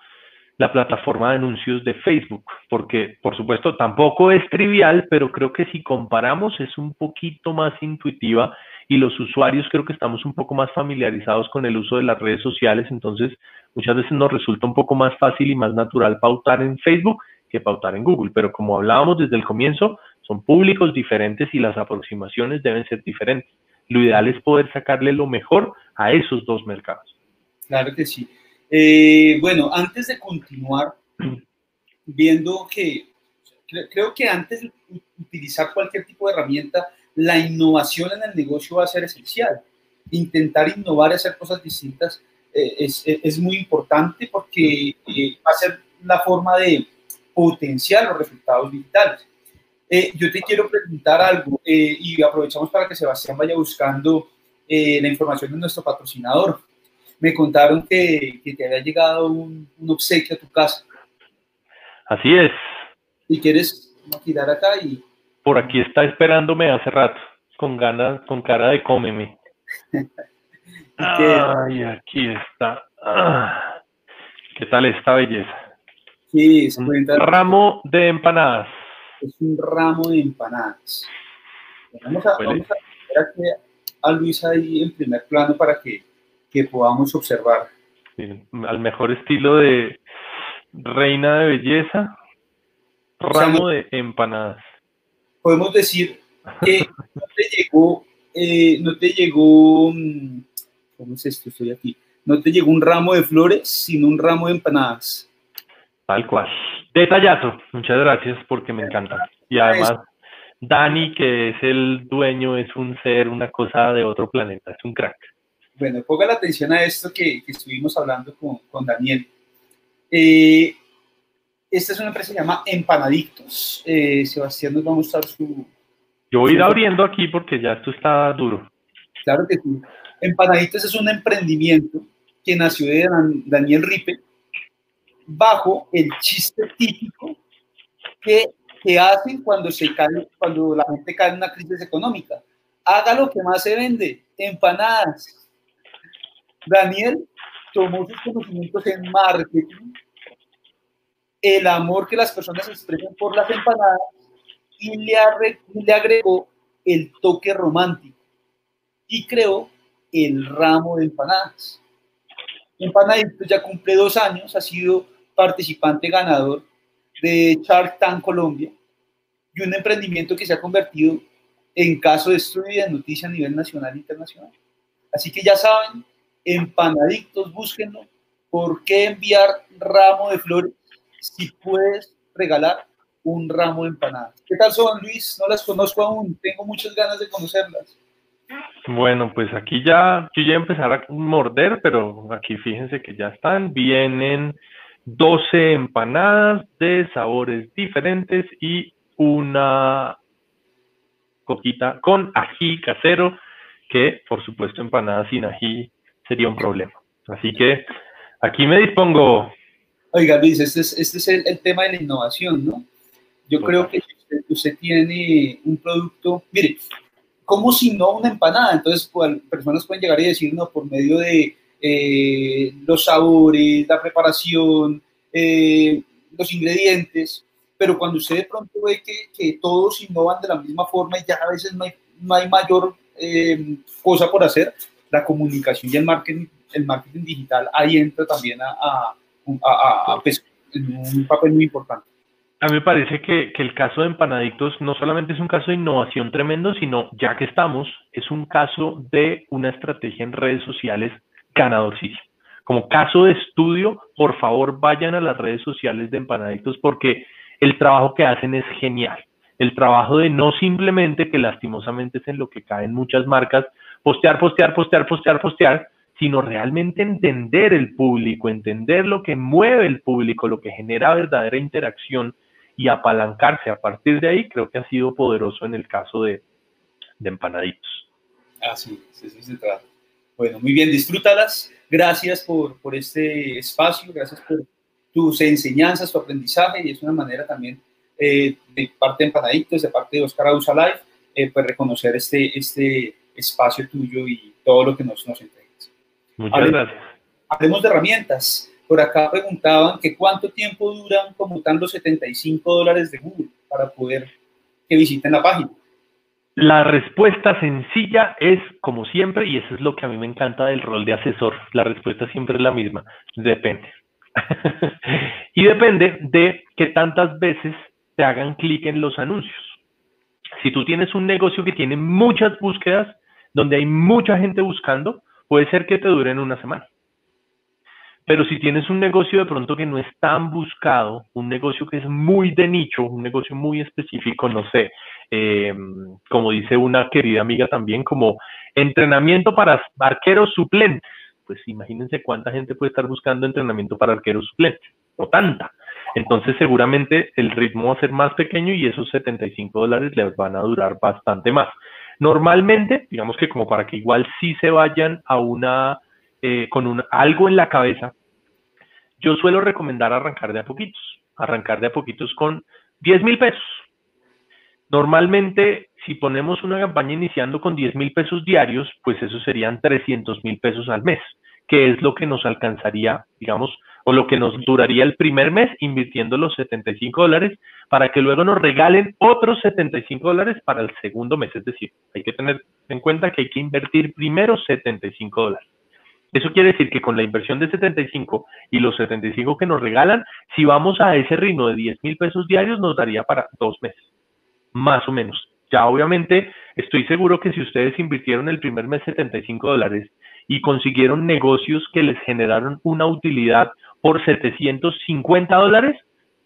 la plataforma de anuncios de Facebook, porque por supuesto tampoco es trivial, pero creo que si comparamos es un poquito más intuitiva y los usuarios creo que estamos un poco más familiarizados con el uso de las redes sociales, entonces muchas veces nos resulta un poco más fácil y más natural pautar en Facebook que pautar en Google, pero como hablábamos desde el comienzo, son públicos diferentes y las aproximaciones deben ser diferentes. Lo ideal es poder sacarle lo mejor a esos dos mercados. Claro que sí. Eh, bueno, antes de continuar, viendo que creo que antes de utilizar cualquier tipo de herramienta, la innovación en el negocio va a ser esencial. Intentar innovar y hacer cosas distintas eh, es, es, muy importante porque eh, va a ser la forma de potenciar los resultados digitales. Yo te quiero preguntar algo y aprovechamos para que Sebastián vaya buscando la información de nuestro patrocinador me contaron que, te había llegado un, obsequio a tu casa. Así es. ¿Y quieres tirar acá? y Por aquí está esperándome hace rato, con ganas, con cara de cómeme. Ay, aquí está. Ah, ¿Qué tal esta belleza? Sí, es un ramo de empanadas. Es un ramo de empanadas. Vamos a, vamos a a Luis ahí en primer plano para que que podamos observar. al mejor estilo de reina de belleza, ramo de empanadas. Podemos decir que no te llegó, eh, no te llegó, mm, ¿cómo es esto? Estoy aquí. No te llegó un ramo de flores, sino un ramo de empanadas. Tal cual. Detallazo. Muchas gracias porque me encanta. Y además, Dani, que es el dueño, es un ser, una cosa de otro planeta, es un crack. Bueno, ponga la atención a esto que, estuvimos hablando con, Daniel. Eh, esta es una empresa que se llama Empanadictos. Eh, Sebastián nos va a mostrar su... Yo voy a ir abriendo aquí porque ya esto está duro. Claro que sí. Empanadictos es un emprendimiento que nació de Daniel Ripe bajo el chiste típico que, que hacen cuando, se cae, cuando la gente cae en una crisis económica. Haga lo que más se vende, empanadas Daniel tomó sus conocimientos en marketing, el amor que las personas expresan por las empanadas y le, agregó el toque romántico y creó el ramo de empanadas. Empanadito ya cumple dos años, ha sido participante ganador de Shark Tank Colombia y un emprendimiento que se ha convertido en caso de estudio y de noticia a nivel nacional e internacional. Así que ya saben, empanadictos, búsquenlo. ¿Por qué enviar ramo de flores si puedes regalar un ramo de empanadas. ¿Qué tal son, Luis? No las conozco aún, tengo muchas ganas de conocerlas. Bueno, pues aquí ya, yo ya empezar a morder, pero aquí fíjense que ya están, vienen 12 empanadas de sabores diferentes y una coquita con ají casero, que por supuesto empanadas sin ají sería un problema. Así que aquí me dispongo. Oiga, Luis, este es, este es el, tema de la innovación, ¿no? Yo creo que usted, tiene un producto, mire, ¿cómo si no una empanada? Entonces, pues, personas pueden llegar y decir, no, por medio de eh, los sabores, la preparación, eh, los ingredientes, pero cuando usted de pronto ve que, que, todos innovan de la misma forma y ya a veces no hay, no hay mayor eh, cosa por hacer, la comunicación y el marketing, el marketing digital ahí entra también a, a, a, a pues, un papel muy importante. A mí me parece que, que, el caso de Empanadictos no solamente es un caso de innovación tremendo, sino ya que estamos, es un caso de una estrategia en redes sociales ganadorcísima. Como caso de estudio, por favor vayan a las redes sociales de Empanadictos porque el trabajo que hacen es genial. El trabajo de no simplemente, que lastimosamente es en lo que caen muchas marcas, postear, postear, postear, postear, postear, sino realmente entender el público, entender lo que mueve el público, lo que genera verdadera interacción y apalancarse a partir de ahí, creo que ha sido poderoso en el caso de, de Empanaditos. Ah, sí, eso se trata. Bueno, muy bien, disfrútalas. Gracias por, por este espacio, gracias por tus enseñanzas, tu aprendizaje, y es una manera también eh, de parte de Empanaditos, de parte de Oscar Ausa Live, eh, pues reconocer este, este espacio tuyo y todo lo que nos, nos entregas. Muchas gracias. Hablemos de herramientas. Por acá preguntaban que cuánto tiempo duran computando 75 dólares de Google para poder que visiten la página. La respuesta sencilla es, como siempre, y eso es lo que a mí me encanta del rol de asesor, la respuesta siempre es la misma, depende. y depende de qué tantas veces te hagan clic en los anuncios. Si tú tienes un negocio que tiene muchas búsquedas, donde hay mucha gente buscando, puede ser que te duren una semana. Pero si tienes un negocio de pronto que no es tan buscado, un negocio que es muy de nicho, un negocio muy específico, no sé, eh, como dice una querida amiga también, como entrenamiento para arqueros suplentes. Pues imagínense cuánta gente puede estar buscando entrenamiento para arqueros suplentes, o tanta. Entonces seguramente el ritmo va a ser más pequeño y esos 75 dólares les van a durar bastante más. Normalmente, digamos que como para que igual sí se vayan a una, eh, con un, algo en la cabeza, yo suelo recomendar arrancar de a poquitos, arrancar de a poquitos con 10 mil pesos. Normalmente, si ponemos una campaña iniciando con 10 mil pesos diarios, pues eso serían 300 mil pesos al mes, que es lo que nos alcanzaría, digamos, o lo que nos duraría el primer mes invirtiendo los 75 dólares para que luego nos regalen otros 75 dólares para el segundo mes. Es decir, hay que tener en cuenta que hay que invertir primero 75 dólares. Eso quiere decir que con la inversión de 75 y los 75 que nos regalan, si vamos a ese ritmo de 10 mil pesos diarios, nos daría para dos meses, más o menos. Ya obviamente estoy seguro que si ustedes invirtieron el primer mes 75 dólares y consiguieron negocios que les generaron una utilidad por 750 dólares,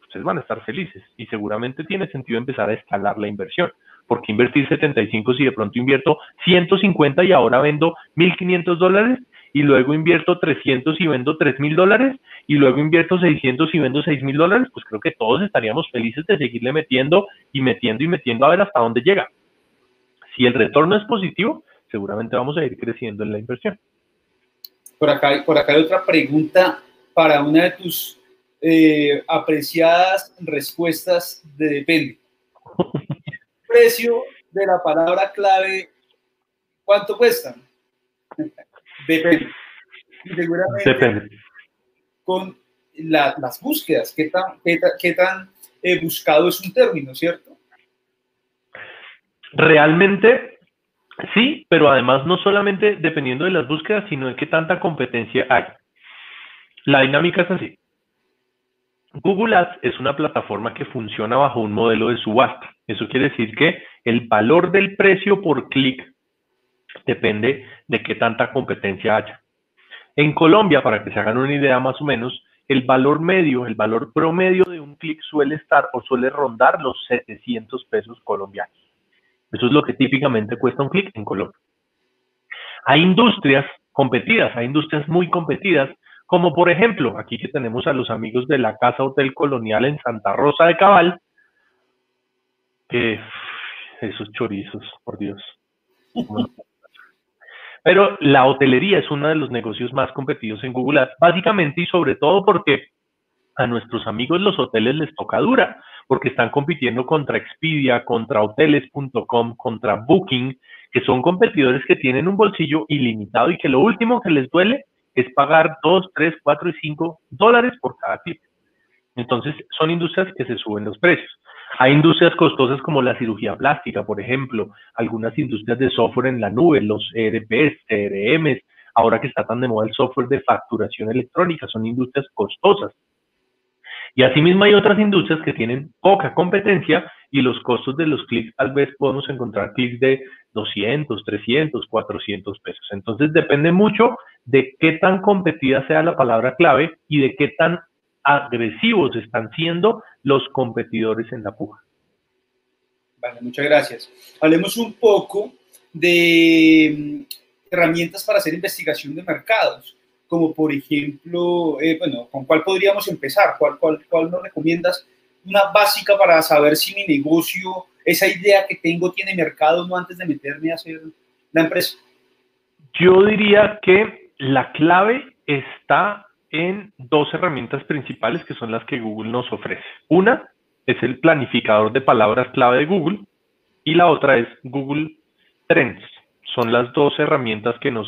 ustedes van a estar felices y seguramente tiene sentido empezar a escalar la inversión. Porque invertir 75 si de pronto invierto 150 y ahora vendo 1.500 dólares? Y luego invierto 300 y vendo 3 mil dólares y luego invierto 600 y vendo 6 mil dólares, pues creo que todos estaríamos felices de seguirle metiendo y metiendo y metiendo a ver hasta dónde llega. Si el retorno es positivo, seguramente vamos a ir creciendo en la inversión. Por acá, por acá hay otra pregunta para una de tus eh, apreciadas respuestas de depende. precio de la palabra clave, ¿cuánto cuesta? Depende. seguramente con las búsquedas, qué tan, qué, tan eh, buscado es un término, ¿cierto? Realmente sí, pero además no solamente dependiendo de las búsquedas, sino de qué tanta competencia hay. La dinámica es así. Google Ads es una plataforma que funciona bajo un modelo de subasta. Eso quiere decir que el valor del precio por clic depende de qué tanta competencia haya. En Colombia, para que se hagan una idea más o menos, el valor medio, el valor promedio de un clic suele estar o suele rondar los 700 pesos colombianos. Eso es lo que típicamente cuesta un clic en Colombia. Hay industrias competidas, hay industrias muy competidas, como por ejemplo, aquí que tenemos a los amigos de la Casa Hotel Colonial en Santa Rosa de Cabal, que esos chorizos, por Dios. Pero la hotelería es uno de los negocios más competidos en Google básicamente y sobre todo porque a nuestros amigos los hoteles les toca dura, porque están compitiendo contra Expedia, contra hoteles.com, contra Booking, que son competidores que tienen un bolsillo ilimitado y que lo último que les duele es pagar 2, 3, 4 y 5 dólares por cada tip. Entonces, son industrias que se suben los precios. Hay industrias costosas como la cirugía plástica, por ejemplo, algunas industrias de software en la nube, los ERPs, CRMs, ahora que está tan de moda el software de facturación electrónica, son industrias costosas. Y asimismo hay otras industrias que tienen poca competencia y los costos de los clics tal vez podemos encontrar clics de 200, 300, 400 pesos. Entonces depende mucho de qué tan competida sea la palabra clave y de qué tan agresivos están siendo los competidores en la puja. Vale, muchas gracias. Hablemos un poco de mm, herramientas para hacer investigación de mercados, como por ejemplo, eh, bueno, ¿con cuál podríamos empezar? ¿Cuál, cuál, ¿Cuál nos recomiendas? Una básica para saber si mi negocio, esa idea que tengo, tiene mercado no antes de meterme a hacer la empresa. Yo diría que la clave está en dos herramientas principales que son las que Google nos ofrece. Una es el planificador de palabras clave de Google y la otra es Google Trends. Son las dos herramientas que nos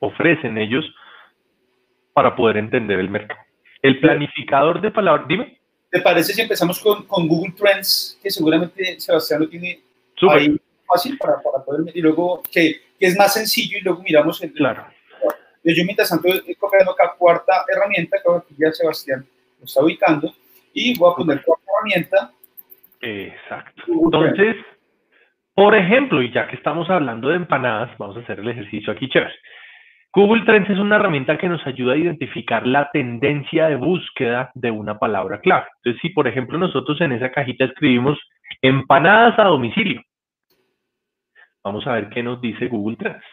ofrecen ellos para poder entender el mercado. El planificador de palabras, dime. ¿Te parece si empezamos con, Google Trends, que seguramente Sebastián lo tiene ahí fácil para, poder, y luego que, que, es más sencillo y luego miramos el, claro. Yo mientras tanto estoy cogiendo acá cuarta herramienta, que ya Sebastián lo está ubicando, y voy a poner cuarta herramienta. Exacto. Entonces, por ejemplo, y ya que estamos hablando de empanadas, vamos a hacer el ejercicio aquí chévere. Google Trends es una herramienta que nos ayuda a identificar la tendencia de búsqueda de una palabra clave. Entonces, si por ejemplo nosotros en esa cajita escribimos empanadas a domicilio, vamos a ver qué nos dice Google Trends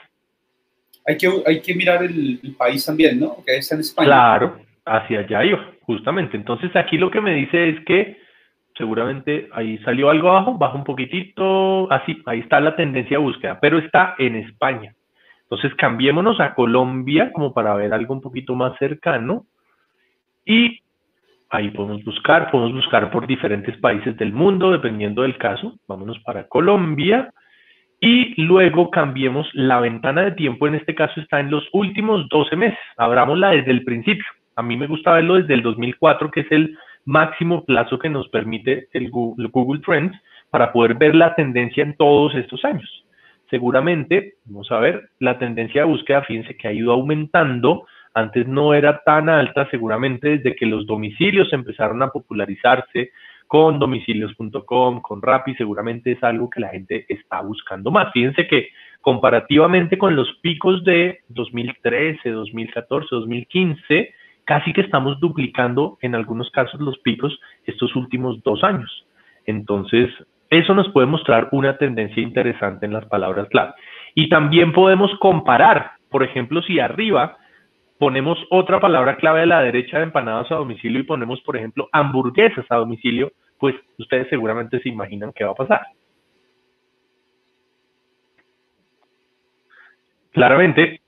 hay que, mirar el, país también, ¿no? Que está en España. Claro, hacia allá iba, justamente. Entonces aquí lo que me dice es que seguramente ahí salió algo abajo, baja un poquitito, así, ahí está la tendencia de búsqueda, pero está en España. Entonces cambiémonos a Colombia como para ver algo un poquito más cercano y ahí podemos buscar, podemos buscar por diferentes países del mundo, dependiendo del caso. Vámonos para Colombia y luego cambiemos la ventana de tiempo, en este caso está en los últimos 12 meses, abrámosla desde el principio. A mí me gusta verlo desde el 2004, que es el máximo plazo que nos permite el Google, Trends para poder ver la tendencia en todos estos años. Seguramente, vamos a ver, la tendencia de búsqueda, fíjense que ha ido aumentando, antes no era tan alta, seguramente desde que los domicilios empezaron a popularizarse, con domicilios.com, con Rappi, seguramente es algo que la gente está buscando más. Fíjense que comparativamente con los picos de 2013, 2014, 2015, casi que estamos duplicando en algunos casos los picos estos últimos dos años. Entonces, eso nos puede mostrar una tendencia interesante en las palabras clave. Y también podemos comparar, por ejemplo, si arriba ponemos otra palabra clave a la derecha de empanadas a domicilio y ponemos, por ejemplo, hamburguesas a domicilio, pues ustedes seguramente se imaginan qué va a pasar. Claramente,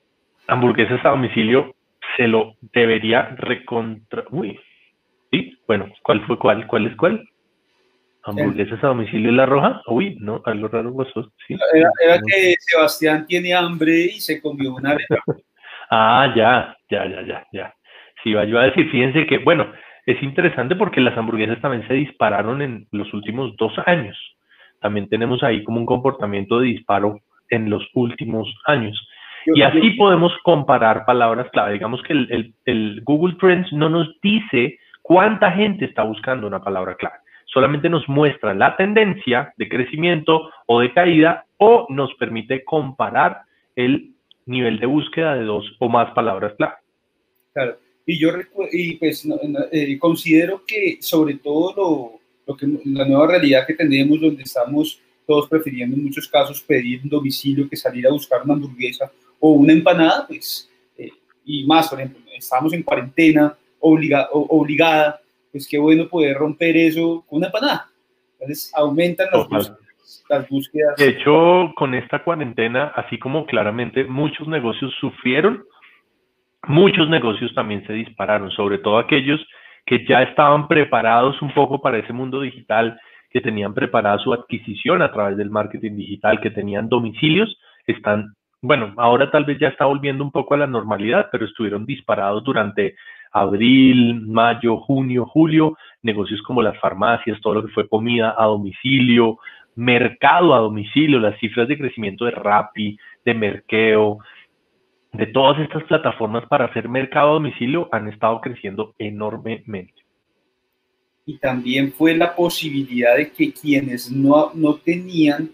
hamburguesas a domicilio se lo debería recontra... Uy, sí, bueno, ¿cuál fue cuál? ¿Cuál es cuál? ¿Hamburguesas a domicilio en la roja? Uy, no, algo raro vosotros, sí. Era, que Sebastián tiene hambre y se comió una Ah, ya, ya, ya, ya, ya. Sí, yo a decir, fíjense que, bueno, es interesante porque las hamburguesas también se dispararon en los últimos dos años. También tenemos ahí como un comportamiento de disparo en los últimos años. Y así podemos comparar palabras clave. Digamos que el, el, Google Trends no nos dice cuánta gente está buscando una palabra clave. Solamente nos muestra la tendencia de crecimiento o de caída o nos permite comparar el nivel de búsqueda de dos o más palabras clave. Claro. Y yo y pues, eh, considero que sobre todo lo, lo, que, la nueva realidad que tenemos, donde estamos todos prefiriendo en muchos casos pedir un domicilio que salir a buscar una hamburguesa o una empanada, pues, eh, y más, por ejemplo, estamos en cuarentena obliga, obligada, pues qué bueno poder romper eso con una empanada. Entonces aumentan las, las búsquedas. De hecho, con esta cuarentena, así como claramente muchos negocios sufrieron, muchos negocios también se dispararon, sobre todo aquellos que ya estaban preparados un poco para ese mundo digital, que tenían preparada su adquisición a través del marketing digital, que tenían domicilios, están, bueno, ahora tal vez ya está volviendo un poco a la normalidad, pero estuvieron disparados durante abril, mayo, junio, julio, negocios como las farmacias, todo lo que fue comida a domicilio, mercado a domicilio, las cifras de crecimiento de Rappi, de Merkeo, de todas estas plataformas para hacer mercado a domicilio han estado creciendo enormemente. Y también fue la posibilidad de que quienes no, no tenían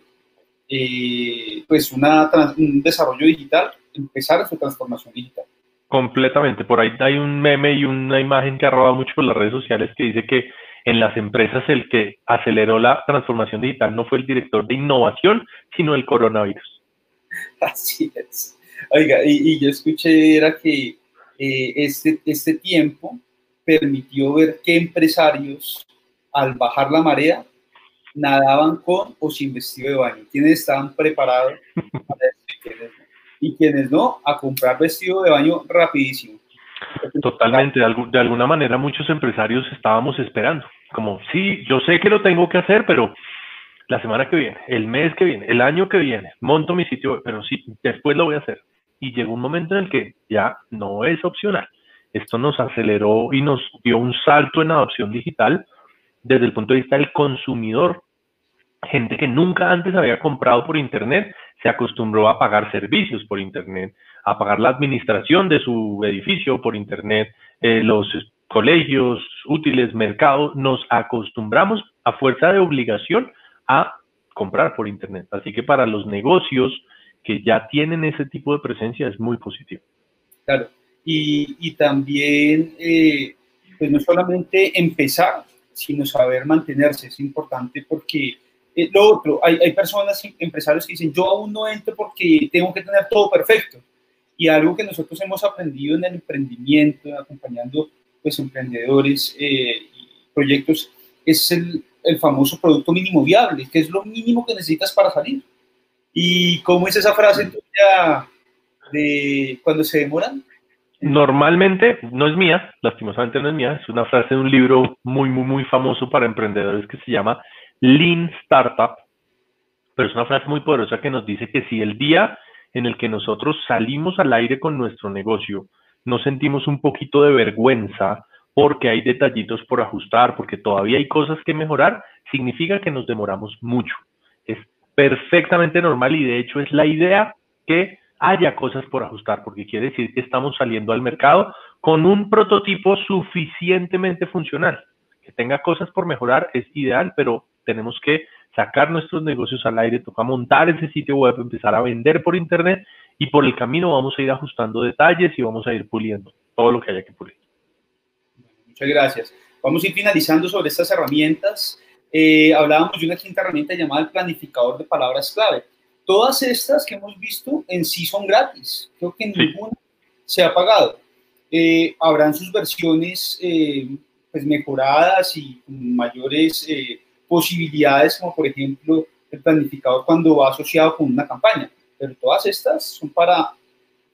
eh, pues una, un desarrollo digital empezaran su transformación digital. Completamente. Por ahí hay un meme y una imagen que ha robado mucho por las redes sociales que dice que en las empresas el que aceleró la transformación digital no fue el director de innovación, sino el coronavirus. Así es. Oiga, y, yo escuché era que eh, este, este tiempo permitió ver qué empresarios al bajar la marea nadaban con o sin vestido de baño, quienes estaban preparados para esto y quienes no, a comprar vestido de baño rapidísimo. Totalmente, de, de, alguna manera muchos empresarios estábamos esperando, como sí, yo sé que lo tengo que hacer, pero la semana que viene, el mes que viene, el año que viene, monto mi sitio, pero sí, después lo voy a hacer y llegó un momento en el que ya no es opcional. Esto nos aceleró y nos dio un salto en adopción digital desde el punto de vista del consumidor. Gente que nunca antes había comprado por Internet se acostumbró a pagar servicios por Internet, a pagar la administración de su edificio por Internet, eh, los colegios, útiles, mercados, nos acostumbramos a fuerza de obligación a comprar por Internet. Así que para los negocios, que ya tienen ese tipo de presencia es muy positivo. Claro, y, y también, eh, pues no solamente empezar, sino saber mantenerse, es importante porque eh, lo otro, hay, hay personas, empresarios que dicen, yo aún no entro porque tengo que tener todo perfecto. Y algo que nosotros hemos aprendido en el emprendimiento, acompañando pues emprendedores eh, y proyectos, es el, el famoso producto mínimo viable, que es lo mínimo que necesitas para salir. ¿Y cómo es esa frase tuya de cuando se demoran? Normalmente, no es mía, lastimosamente no es mía, es una frase de un libro muy, muy, muy famoso para emprendedores que se llama Lean Startup, pero es una frase muy poderosa que nos dice que si el día en el que nosotros salimos al aire con nuestro negocio, nos sentimos un poquito de vergüenza porque hay detallitos por ajustar, porque todavía hay cosas que mejorar, significa que nos demoramos mucho. Perfectamente normal y de hecho es la idea que haya cosas por ajustar, porque quiere decir que estamos saliendo al mercado con un prototipo suficientemente funcional. Que tenga cosas por mejorar es ideal, pero tenemos que sacar nuestros negocios al aire, toca montar ese sitio web, empezar a vender por internet y por el camino vamos a ir ajustando detalles y vamos a ir puliendo todo lo que haya que pulir. Muchas gracias. Vamos a ir finalizando sobre estas herramientas eh, hablábamos de una quinta herramienta llamada el planificador de palabras clave. Todas estas que hemos visto en sí son gratis. Creo que ninguna se ha pagado. Eh, habrán sus versiones eh, pues mejoradas y con mayores posibilidades, como por ejemplo el planificador cuando va asociado con una campaña. Pero todas estas son para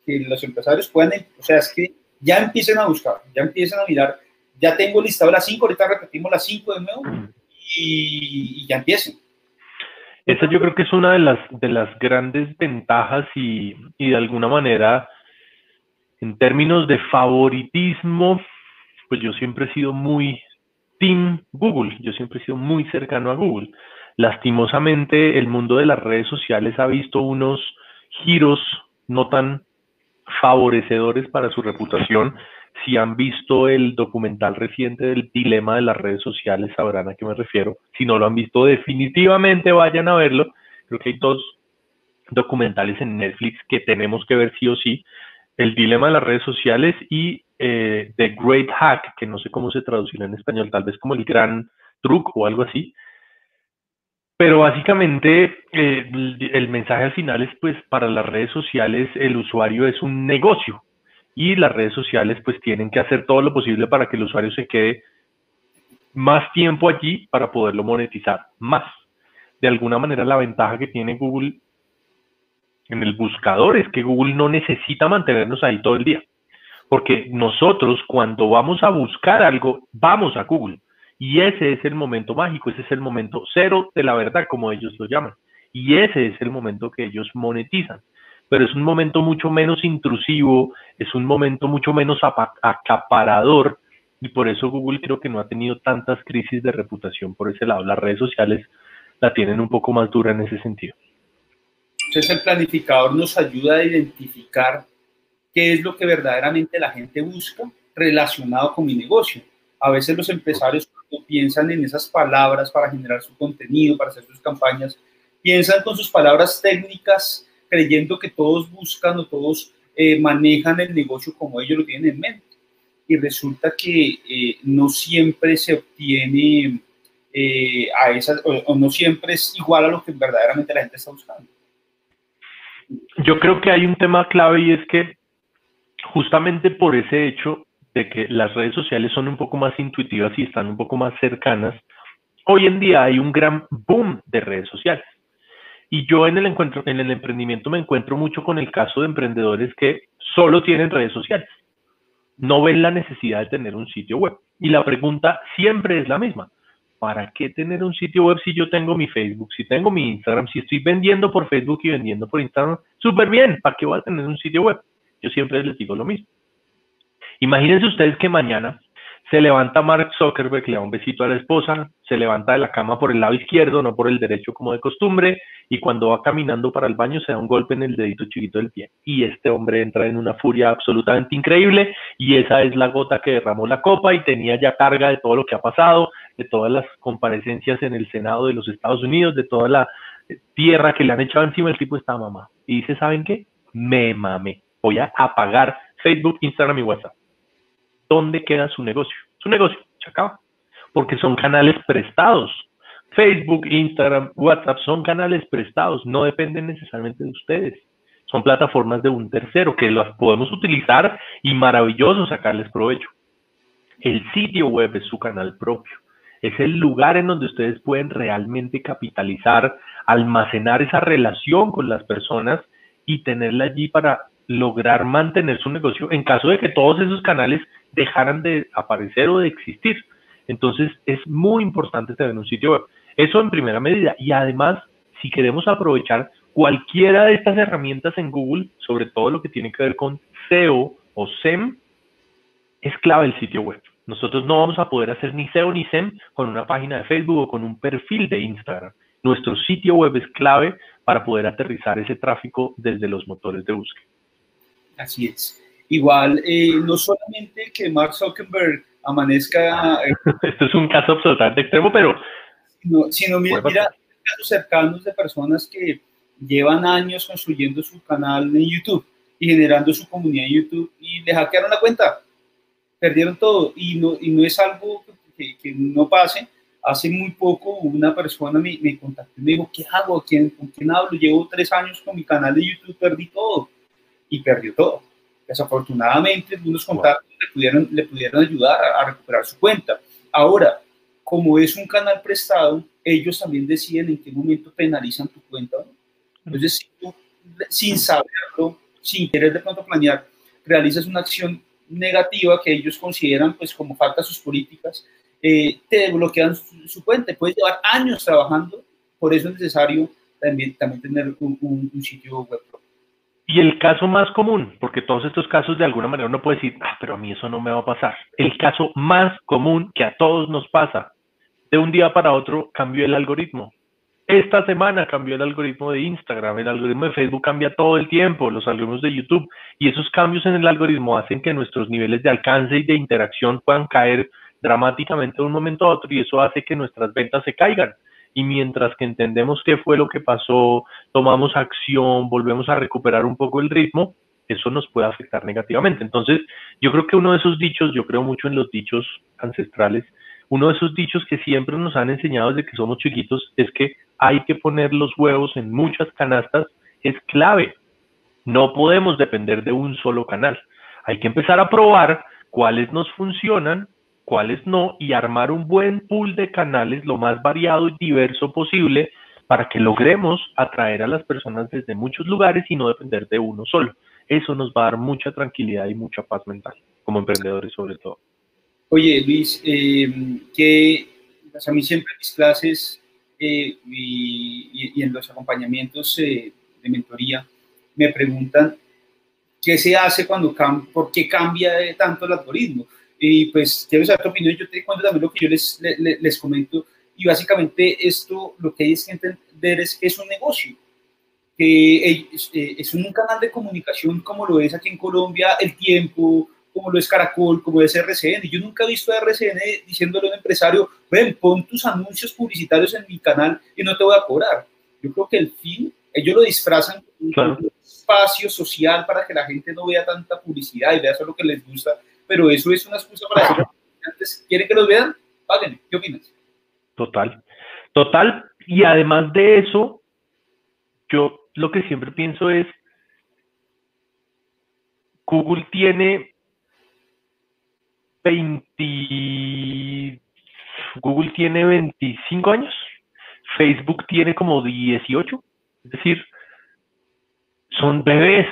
que los empresarios puedan, o sea, es que ya empiecen a buscar, ya empiecen a mirar, ya tengo listado las cinco, ahorita repetimos las cinco de nuevo, y, ya empiecen. Esa yo creo que es una de las, de las grandes ventajas y, y de alguna manera, en términos de favoritismo, pues yo siempre he sido muy team Google, yo siempre he sido muy cercano a Google. Lastimosamente, el mundo de las redes sociales ha visto unos giros no tan favorecedores para su reputación si han visto el documental reciente del dilema de las redes sociales, sabrán a qué me refiero. Si no lo han visto, definitivamente vayan a verlo. Creo que hay dos documentales en Netflix que tenemos que ver sí o sí. El dilema de las redes sociales y eh, The Great Hack, que no sé cómo se traducirá en español, tal vez como el gran truco o algo así. Pero básicamente eh, el mensaje al final es pues para las redes sociales el usuario es un negocio y las redes sociales pues tienen que hacer todo lo posible para que el usuario se quede más tiempo allí para poderlo monetizar más. De alguna manera la ventaja que tiene Google en el buscador es que Google no necesita mantenernos ahí todo el día. Porque nosotros cuando vamos a buscar algo, vamos a Google. Y ese es el momento mágico, ese es el momento cero de la verdad, como ellos lo llaman. Y ese es el momento que ellos monetizan. Pero es un momento mucho menos intrusivo, es un momento mucho menos acaparador. Y por eso Google creo que no ha tenido tantas crisis de reputación por ese lado. Las redes sociales la tienen un poco más dura en ese sentido. Entonces el planificador nos ayuda a identificar qué es lo que verdaderamente la gente busca relacionado con mi negocio. A veces los empresarios cuando piensan en esas palabras para generar su contenido, para hacer sus campañas, piensan con sus palabras técnicas, creyendo que todos buscan o todos eh, manejan el negocio como ellos lo tienen en mente. Y resulta que eh, no siempre se obtiene eh, a esas, o no siempre es igual a lo que verdaderamente la gente está buscando. Yo creo que hay un tema clave y es que justamente por ese hecho de que las redes sociales son un poco más intuitivas y están un poco más cercanas, hoy en día hay un gran boom de redes sociales. Y yo en el encuentro, en el emprendimiento me encuentro mucho con el caso de emprendedores que solo tienen redes sociales. No ven la necesidad de tener un sitio web. Y la pregunta siempre es la misma. ¿para qué tener un sitio web si yo tengo mi Facebook, si tengo mi Instagram, si estoy vendiendo por Facebook y vendiendo por Instagram? Súper bien, ¿para qué voy a tener un sitio web? Yo siempre les digo lo mismo. Imagínense ustedes que mañana se levanta Mark Zuckerberg, le da un besito a la esposa, se levanta de la cama por el lado izquierdo, no por el derecho como de costumbre, y cuando va caminando para el baño se da un golpe en el dedito chiquito del pie. Y este hombre entra en una furia absolutamente increíble, y esa es la gota que derramó la copa y tenía ya carga de todo lo que ha pasado, de todas las comparecencias en el Senado de los Estados Unidos, de toda la tierra que le han echado encima, el tipo está mamá. Y dice, ¿saben qué? Me mame. Voy a apagar Facebook, Instagram y WhatsApp ¿dónde queda su negocio? Su negocio se acaba, porque son canales prestados. Facebook, Instagram, WhatsApp son canales prestados, no dependen necesariamente de ustedes. Son plataformas de un tercero que las podemos utilizar y maravilloso sacarles provecho. El sitio web es su canal propio. Es el lugar en donde ustedes pueden realmente capitalizar, almacenar esa relación con las personas y tenerla allí para lograr mantener su negocio en caso de que todos esos canales dejaran de aparecer o de existir. Entonces es muy importante tener un sitio web. Eso en primera medida. Y además, si queremos aprovechar cualquiera de estas herramientas en Google, sobre todo lo que tiene que ver con SEO o SEM, es clave el sitio web. Nosotros no vamos a poder hacer ni SEO ni SEM con una página de Facebook o con un perfil de Instagram. Nuestro sitio web es clave para poder aterrizar ese tráfico desde los motores de búsqueda. Así es. Igual, eh, no solamente que Mark Zuckerberg amanezca... Eh, Esto es un caso absolutamente extremo, pero... Sino, mira, casos cercanos de personas que llevan años construyendo su canal en YouTube y generando su comunidad en YouTube y le hackearon la cuenta, perdieron todo y no, y no es algo que, que no pase. Hace muy poco una persona me, me contactó y me dijo, ¿qué hago? ¿Quién, ¿Con quién hablo? Llevo tres años con mi canal de YouTube, perdí todo y perdió todo. Desafortunadamente, algunos contactos le, pudieron, le pudieron ayudar a, recuperar su cuenta. Ahora, como es un canal prestado, ellos también deciden en qué momento penalizan tu cuenta. Entonces, si tú, sin saberlo, sin querer de pronto planear, realizas una acción negativa que ellos consideran pues como falta sus políticas, eh, te bloquean su, cuenta. Puedes llevar años trabajando, por eso es necesario también, también tener un, un sitio web. Y el caso más común, porque todos estos casos de alguna manera uno puede decir, ah, pero a mí eso no me va a pasar. El caso más común que a todos nos pasa, de un día para otro cambió el algoritmo. Esta semana cambió el algoritmo de Instagram, el algoritmo de Facebook cambia todo el tiempo, los algoritmos de YouTube, y esos cambios en el algoritmo hacen que nuestros niveles de alcance y de interacción puedan caer dramáticamente de un momento a otro, y eso hace que nuestras ventas se caigan y mientras que entendemos qué fue lo que pasó, tomamos acción, volvemos a recuperar un poco el ritmo, eso nos puede afectar negativamente. Entonces, yo creo que uno de esos dichos, yo creo mucho en los dichos ancestrales, uno de esos dichos que siempre nos han enseñado desde que somos chiquitos es que hay que poner los huevos en muchas canastas, es clave. No podemos depender de un solo canal. Hay que empezar a probar cuáles nos funcionan, cuáles no, y armar un buen pool de canales lo más variado y diverso posible para que logremos atraer a las personas desde muchos lugares y no depender de uno solo. Eso nos va a dar mucha tranquilidad y mucha paz mental, como emprendedores sobre todo. Oye, Luis, eh, que a mí siempre en mis clases eh, y, en los acompañamientos eh, de mentoría me preguntan qué se hace cuando por qué cambia tanto el algoritmo. Y pues quiero saber tu opinión, yo te cuento también lo que yo les, les, les comento y básicamente esto lo que hay que entender es que es un negocio, que eh, es un canal de comunicación como lo es aquí en Colombia El Tiempo, como lo es Caracol, como es RCN. Yo nunca he visto a RCN diciéndole a un empresario, ven, pon tus anuncios publicitarios en mi canal y no te voy a cobrar. Yo creo que el fin, ellos lo disfrazan con un espacio social para que la gente no vea tanta publicidad y vea solo lo que les gusta, pero eso es una excusa para decir, antes, ¿quieren que los vean? Páguenme. ¿Qué opinas? Total, total. Y además de eso, yo lo que siempre pienso es, Google tiene 20, Google tiene 25 años, Facebook tiene como 18, es decir, son bebés,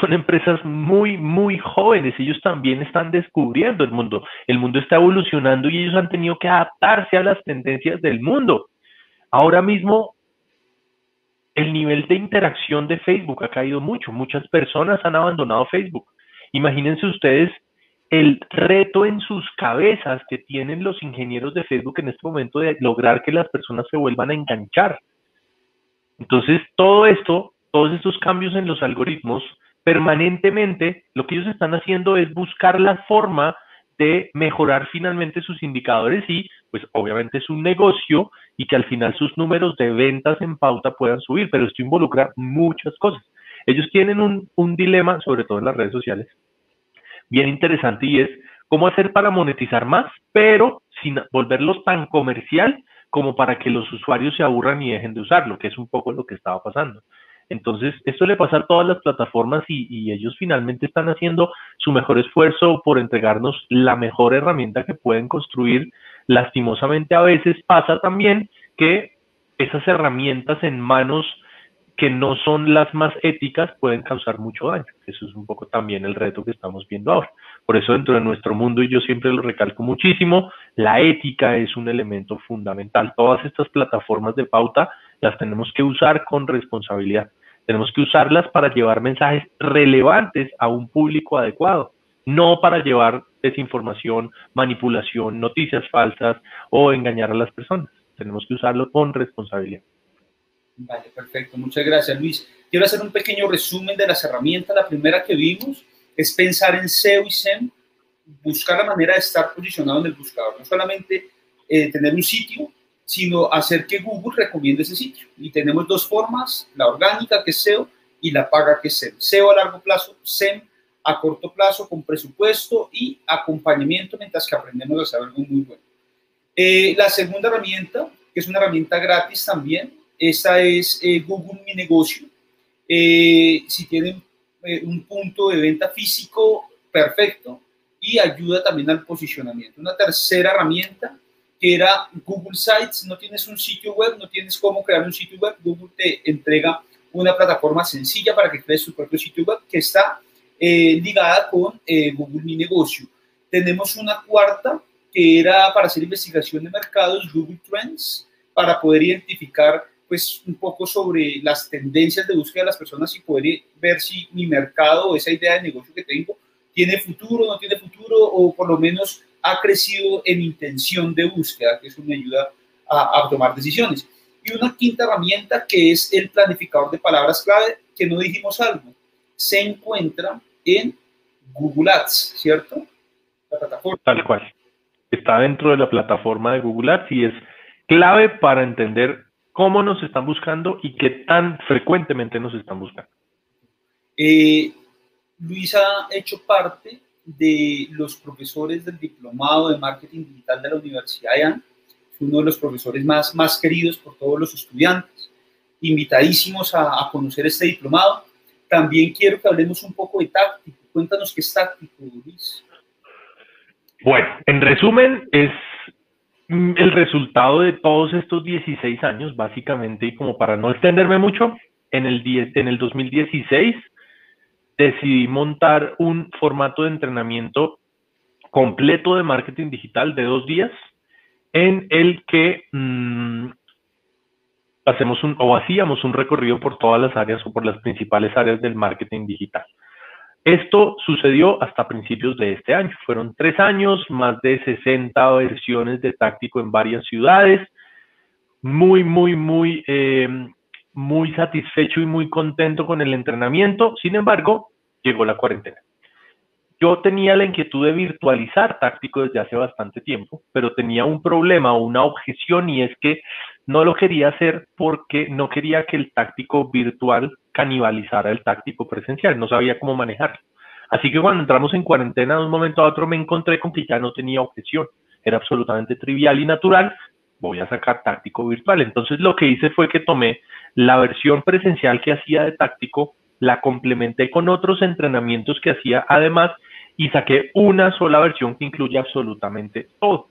son empresas muy, muy jóvenes. Ellos también están descubriendo el mundo. El mundo está evolucionando y ellos han tenido que adaptarse a las tendencias del mundo. Ahora mismo, el nivel de interacción de Facebook ha caído mucho. Muchas personas han abandonado Facebook. Imagínense ustedes el reto en sus cabezas que tienen los ingenieros de Facebook en este momento de lograr que las personas se vuelvan a enganchar. Entonces, todo esto, todos estos cambios en los algoritmos permanentemente lo que ellos están haciendo es buscar la forma de mejorar finalmente sus indicadores y pues obviamente es un negocio y que al final sus números de ventas en pauta puedan subir, pero esto involucra muchas cosas. Ellos tienen un, dilema, sobre todo en las redes sociales, bien interesante y es cómo hacer para monetizar más, pero sin volverlos tan comercial como para que los usuarios se aburran y dejen de usarlo, que es un poco lo que estaba pasando. Entonces, esto le pasa a todas las plataformas y, ellos finalmente están haciendo su mejor esfuerzo por entregarnos la mejor herramienta que pueden construir. Lastimosamente, a veces pasa también que esas herramientas en manos que no son las más éticas pueden causar mucho daño. Eso es un poco también el reto que estamos viendo ahora. Por eso dentro de nuestro mundo, y yo siempre lo recalco muchísimo, la ética es un elemento fundamental. Todas estas plataformas de pauta las tenemos que usar con responsabilidad. Tenemos que usarlas para llevar mensajes relevantes a un público adecuado, no para llevar desinformación, manipulación, noticias falsas o engañar a las personas. Tenemos que usarlo con responsabilidad. Vale, perfecto. Muchas gracias, Luis. Quiero hacer un pequeño resumen de las herramientas. La primera que vimos es pensar en SEO y SEM, buscar la manera de estar posicionado en el buscador. No solamente eh, tener un sitio, sino hacer que Google recomiende ese sitio. Y tenemos dos formas, la orgánica, que es SEO, y la paga, que es SEM. SEO a largo plazo, SEM a corto plazo, con presupuesto y acompañamiento mientras que aprendemos a hacer algo muy bueno. Eh, la segunda herramienta, que es una herramienta gratis también, esta es eh, Google Mi Negocio. Eh, si tienen un punto de venta físico, perfecto, y ayuda también al posicionamiento. Una tercera herramienta que era Google Sites, no tienes un sitio web, no tienes cómo crear un sitio web, Google te entrega una plataforma sencilla para que crees tu propio sitio web que está eh, ligada con eh, Google Mi Negocio. Tenemos una cuarta que era para hacer investigación de mercados, Google Trends, para poder identificar pues un poco sobre las tendencias de búsqueda de las personas y poder ver si mi mercado o esa idea de negocio que tengo tiene futuro, no tiene futuro o por lo menos ha crecido en intención de búsqueda, que eso me ayuda a, a, tomar decisiones. Y una quinta herramienta que es el planificador de palabras clave, que no dijimos algo, se encuentra en Google Ads, ¿cierto? La plataforma. Tal cual. Está dentro de la plataforma de Google Ads y es clave para entender cómo nos están buscando y qué tan frecuentemente nos están buscando. Eh, Luis ha hecho parte de los profesores del diplomado de marketing digital de la Universidad de AN. Uno de los profesores más, más queridos por todos los estudiantes. Invitadísimos a, a conocer este diplomado. También quiero que hablemos un poco de táctico. Cuéntanos qué es táctico, Luis. Bueno, en resumen, es el resultado de todos estos 16 años, básicamente, y como para no extenderme mucho, en el, 10, en el 2016 decidí montar un formato de entrenamiento completo de marketing digital de dos días en el que mmm, hacemos un, o hacíamos un recorrido por todas las áreas o por las principales áreas del marketing digital. Esto sucedió hasta principios de este año. Fueron tres años, más de 60 versiones de táctico en varias ciudades. Muy, muy, muy eh, muy satisfecho y muy contento con el entrenamiento. Sin embargo, llegó la cuarentena. Yo tenía la inquietud de virtualizar táctico desde hace bastante tiempo, pero tenía un problema o una objeción y es que no lo quería hacer porque no quería que el táctico virtual canibalizara el táctico presencial, no sabía cómo manejarlo. Así que cuando entramos en cuarentena de un momento a otro me encontré con que ya no tenía objeción, era absolutamente trivial y natural, voy a sacar táctico virtual. Entonces lo que hice fue que tomé la versión presencial que hacía de táctico, la complementé con otros entrenamientos que hacía además y saqué una sola versión que incluye absolutamente todo.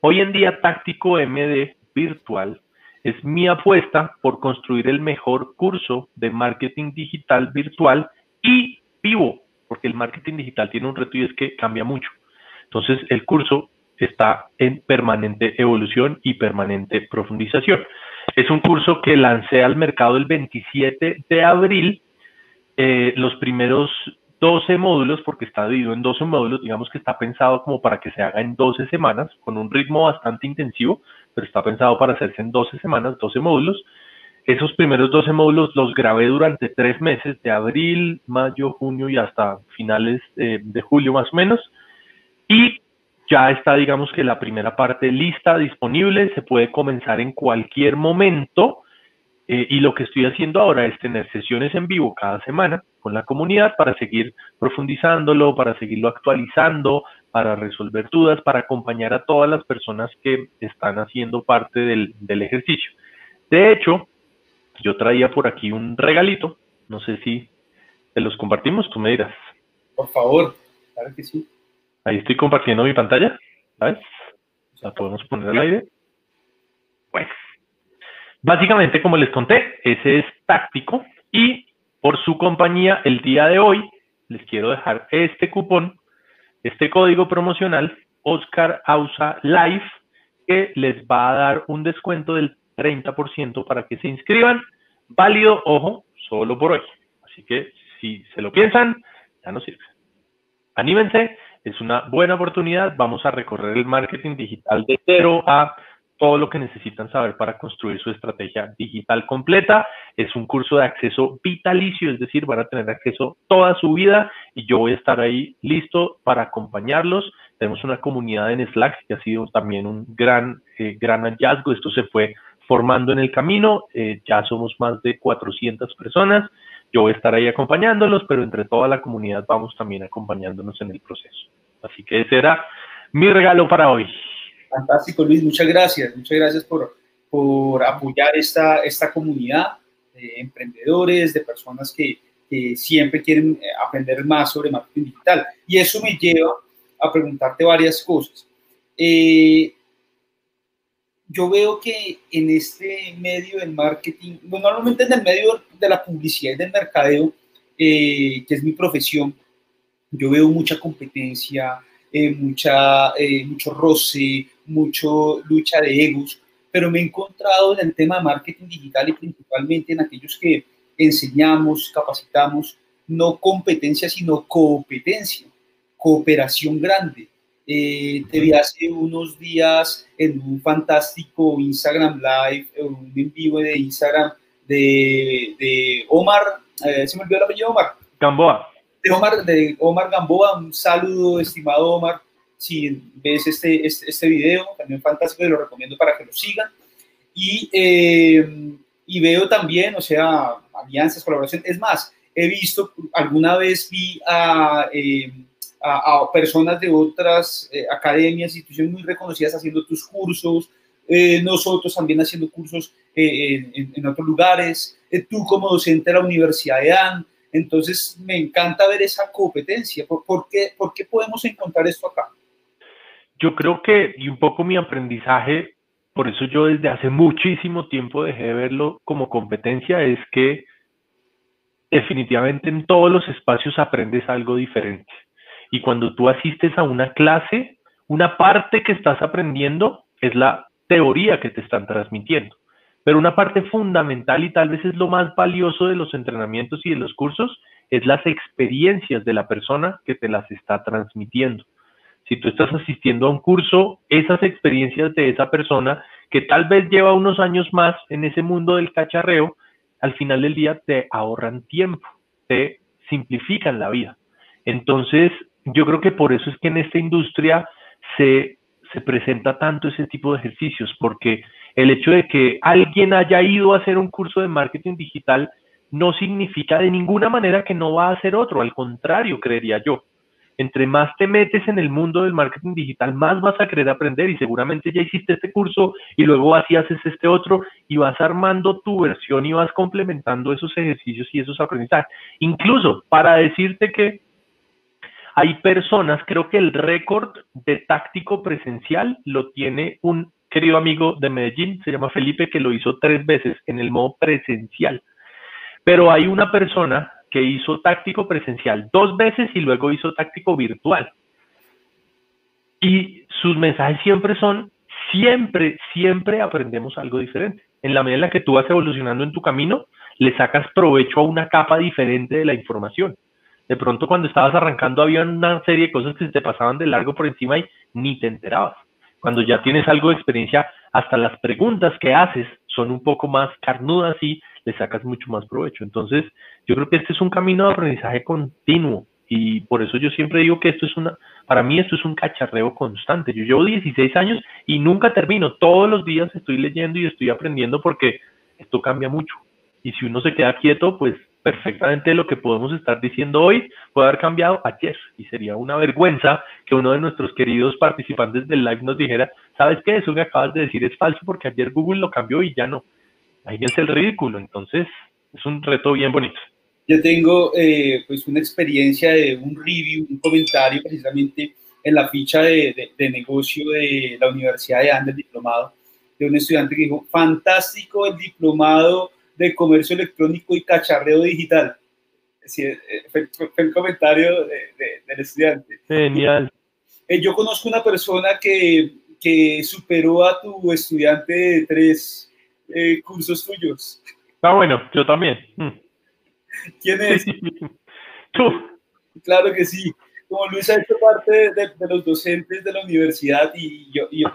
Hoy en día táctico MD virtual es mi apuesta por construir el mejor curso de marketing digital virtual y vivo, porque el marketing digital tiene un reto y es que cambia mucho. Entonces el curso está en permanente evolución y permanente profundización. Es un curso que lancé al mercado el 27 de abril. Eh, los primeros 12 módulos, porque está dividido en 12 módulos, digamos que está pensado como para que se haga en 12 semanas, con un ritmo bastante intensivo, pero está pensado para hacerse en 12 semanas, 12 módulos. Esos primeros 12 módulos los grabé durante tres meses, de abril, mayo, junio y hasta finales eh, de julio más o menos. Y ya está, digamos que la primera parte lista, disponible, se puede comenzar en cualquier momento. Eh, y lo que estoy haciendo ahora es tener sesiones en vivo cada semana con la comunidad para seguir profundizándolo, para seguirlo actualizando, para resolver dudas, para acompañar a todas las personas que están haciendo parte del, del ejercicio. De hecho, yo traía por aquí un regalito, no sé si te los compartimos, tú me dirás. Por favor, claro que sí. Ahí estoy compartiendo mi pantalla, ¿sabes? La podemos poner al aire. Pues, básicamente, como les conté, ese es táctico y por su compañía el día de hoy les quiero dejar este cupón, este código promocional, Oscar Ausa Live, que les va a dar un descuento del 30% para que se inscriban. Válido, ojo, solo por hoy. Así que si se lo piensan, ya no sirve. Anímense, es una buena oportunidad. Vamos a recorrer el marketing digital de cero a todo lo que necesitan saber para construir su estrategia digital completa. Es un curso de acceso vitalicio, es decir, van a tener acceso toda su vida y yo voy a estar ahí listo para acompañarlos. Tenemos una comunidad en Slack que ha sido también un gran, eh, gran hallazgo. Esto se fue formando en el camino. Eh, ya somos más de 400 personas. Yo voy a estar ahí acompañándolos, pero entre toda la comunidad vamos también acompañándonos en el proceso. Así que ese era mi regalo para hoy. Fantástico, Luis. Muchas gracias. Muchas gracias por, por apoyar esta, esta comunidad de emprendedores, de personas que, que siempre quieren eh, aprender más sobre marketing digital. Y eso me lleva a preguntarte varias cosas. Eh, yo veo que en este medio del marketing, bueno, normalmente en el medio de la publicidad y del mercadeo, eh, que es mi profesión, yo veo mucha competencia, eh, mucha, eh, mucho roce, mucho lucha de egos, pero me he encontrado en el tema de marketing digital y principalmente en aquellos que enseñamos, capacitamos, no competencia, sino competencia, cooperación grande. Eh, te vi hace unos días en un fantástico Instagram Live, un en vivo de Instagram de, de Omar, eh, se me olvidó el apellido Omar. Gamboa. De Omar, de Omar Gamboa, un saludo, estimado Omar. Si ves este, este, este video, también fantástico, y lo recomiendo para que lo sigan. Y, eh, y veo también, o sea, alianzas, colaboración. Es más, he visto, alguna vez vi a, eh, a, personas de otras eh, academias, instituciones muy reconocidas haciendo tus cursos, eh, nosotros también haciendo cursos en, en, otros lugares, tú como docente de la Universidad de AN. Entonces, me encanta ver esa competencia. ¿Por, por, qué, ¿Por qué podemos encontrar esto acá? Yo creo que, y un poco mi aprendizaje, por eso yo desde hace muchísimo tiempo dejé de verlo como competencia, es que definitivamente en todos los espacios aprendes algo diferente. Y cuando tú asistes a una clase, una parte que estás aprendiendo es la teoría que te están transmitiendo. Pero una parte fundamental y tal vez es lo más valioso de los entrenamientos y de los cursos es las experiencias de la persona que te las está transmitiendo. Si tú estás asistiendo a un curso, esas experiencias de esa persona que tal vez lleva unos años más en ese mundo del cacharreo, al final del día te ahorran tiempo, te simplifican la vida. Entonces, yo creo que por eso es que en esta industria se, se presenta tanto ese tipo de ejercicios, porque el hecho de que alguien haya ido a hacer un curso de marketing digital no significa de ninguna manera que no va a hacer otro, al contrario, creería yo entre más te metes en el mundo del marketing digital, más vas a querer aprender y seguramente ya hiciste este curso y luego así haces este otro y vas armando tu versión y vas complementando esos ejercicios y esos aprendizajes. Incluso para decirte que hay personas, creo que el récord de táctico presencial lo tiene un querido amigo de Medellín, se llama Felipe, que lo hizo tres veces en el modo presencial. Pero hay una persona que hizo táctico presencial dos veces y luego hizo táctico virtual. Y sus mensajes siempre son, siempre, siempre aprendemos algo diferente. En la medida en la que tú vas evolucionando en tu camino, le sacas provecho a una capa diferente de la información. De pronto cuando estabas arrancando había una serie de cosas que se te pasaban de largo por encima y ni te enterabas. Cuando ya tienes algo de experiencia, hasta las preguntas que haces son un poco más carnudas y le sacas mucho más provecho. Entonces, yo creo que este es un camino de aprendizaje continuo y por eso yo siempre digo que esto es una, para mí esto es un cacharreo constante. Yo llevo 16 años y nunca termino. Todos los días estoy leyendo y estoy aprendiendo porque esto cambia mucho. Y si uno se queda quieto, pues perfectamente lo que podemos estar diciendo hoy puede haber cambiado ayer y sería una vergüenza que uno de nuestros queridos participantes del live nos dijera, sabes qué, eso que acabas de decir es falso porque ayer Google lo cambió y ya no ahí es el ridículo. Entonces, es un reto bien bonito. Yo tengo eh, pues una experiencia de un review, un comentario precisamente en la ficha de, de, negocio de la Universidad de Andes, diplomado, de un estudiante que dijo, fantástico el diplomado de comercio electrónico y cacharreo digital. Eh, fue, el comentario del estudiante. Genial. Eh, yo conozco una persona que, que superó a tu estudiante de tres eh, cursos tuyos. Ah, bueno, yo también. Mm. ¿Quién es? Tú. Claro que sí. Como Luis ha hecho parte de, los docentes de la universidad y yo, yo,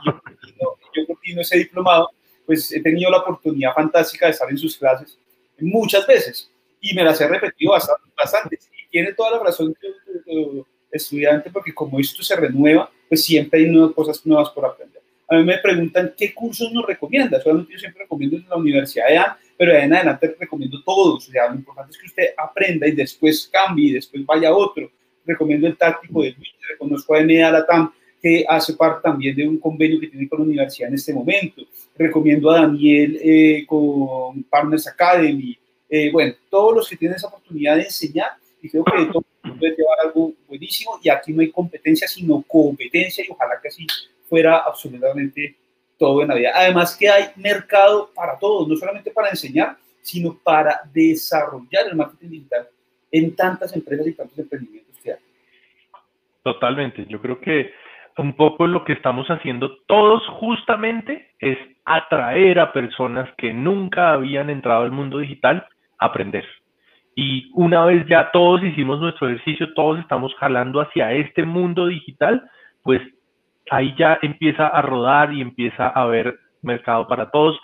yo, ese diplomado, pues he tenido la oportunidad fantástica de estar en sus clases muchas veces y me las he repetido bastante. bastante. Y tiene toda la razón el estudiante porque como esto se renueva, pues siempre hay nuevas cosas nuevas por aprender a mí me preguntan qué cursos nos recomienda. Solamente yo siempre recomiendo en la Universidad de A, pero de en adelante recomiendo todos. O sea, lo importante es que usted aprenda y después cambie y después vaya a otro. Recomiendo el táctico de Luis, reconozco a NEA Latam, que hace parte también de un convenio que tiene con la universidad en este momento. Recomiendo a Daniel eh, con Partners Academy. Eh, bueno, todos los que tienen esa oportunidad de enseñar, y creo que todo puede llevar algo buenísimo. Y aquí no hay competencia, sino competencia, y ojalá que así fuera absolutamente todo en la vida. Además que hay mercado para todos, no solamente para enseñar, sino para desarrollar el marketing digital en tantas empresas y tantos emprendimientos que hay. Totalmente, yo creo que un poco lo que estamos haciendo todos justamente es atraer a personas que nunca habían entrado al mundo digital a aprender. Y una vez ya todos hicimos nuestro ejercicio, todos estamos jalando hacia este mundo digital, pues ahí ya empieza a rodar y empieza a haber mercado para todos.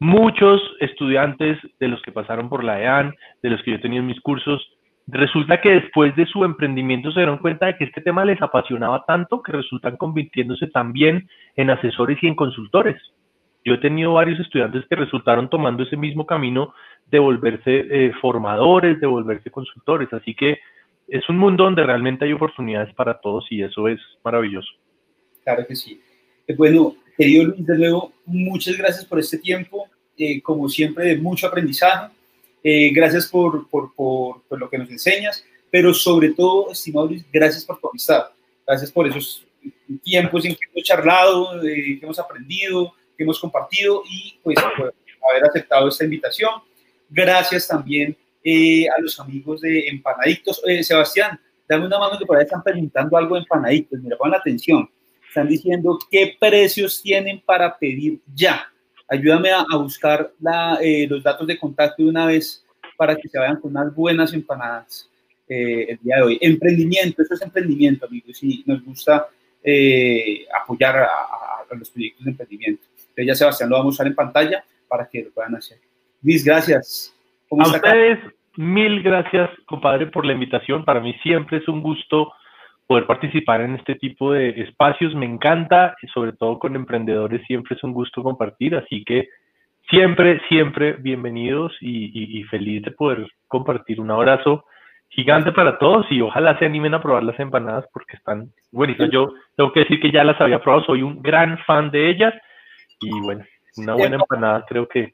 Muchos estudiantes de los que pasaron por la EAN, de los que yo tenía en mis cursos, resulta que después de su emprendimiento se dieron cuenta de que este tema les apasionaba tanto que resultan convirtiéndose también en asesores y en consultores. Yo he tenido varios estudiantes que resultaron tomando ese mismo camino de volverse eh, formadores, de volverse consultores. Así que es un mundo donde realmente hay oportunidades para todos y eso es maravilloso. Claro que sí. Eh, bueno, querido Luis, de nuevo, muchas gracias por este tiempo, eh, como siempre, de mucho aprendizaje. Gracias por, por, por, por, lo que nos enseñas, pero sobre todo, estimado Luis, gracias por tu amistad. Gracias por esos tiempos en que hemos charlado, que hemos aprendido, que hemos compartido y pues por haber aceptado esta invitación. Gracias también eh, a los amigos de Empanaditos. Eh, Sebastián, dame una mano que por ahí están preguntando algo de Empanaditos. Mira, pongan atención. Están diciendo qué precios tienen para pedir ya. Ayúdame a, buscar la, eh, los datos de contacto de una vez para que se vayan con unas buenas empanadas el día de hoy. Emprendimiento, eso es emprendimiento, amigos, y nos gusta apoyar a, a, los proyectos de emprendimiento. Entonces ya Sebastián lo vamos a usar en pantalla para que lo puedan hacer. Luis, gracias. A ustedes, mil gracias, compadre, por la invitación. Para mí siempre es un gusto poder participar en este tipo de espacios. Me encanta, sobre todo con emprendedores, siempre es un gusto compartir. Así que siempre, siempre bienvenidos y, feliz de poder compartir. Un abrazo gigante para todos y ojalá se animen a probar las empanadas porque están buenísimas. Yo tengo que decir que ya las había probado, soy un gran fan de ellas y bueno, una buena empanada creo que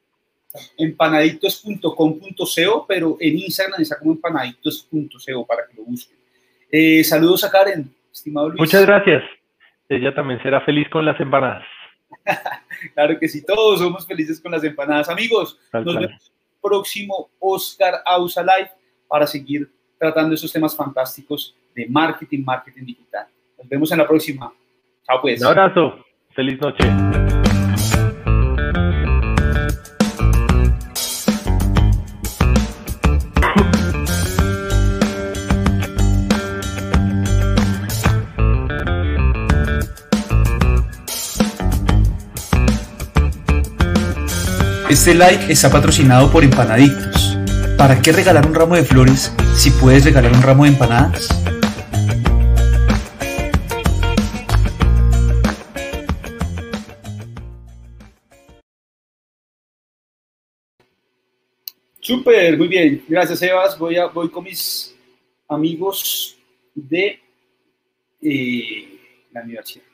empanaditos.com.co, pero en Instagram está como empanaditos.co para que lo busquen. Eh, saludos a Karen, estimado Luis. Muchas gracias. Ella también será feliz con las empanadas. claro que sí, todos somos felices con las empanadas. Amigos, nos vemos próximo Oscar Ausa Live para seguir tratando esos temas fantásticos de marketing, marketing digital. Nos vemos en la próxima. Chao pues. Un abrazo. Feliz noche. Este like está patrocinado por Empanaditos. ¿Para qué regalar un ramo de flores si puedes regalar un ramo de empanadas? Súper, muy bien. Gracias, Evas. Voy, voy con mis amigos de eh, la universidad.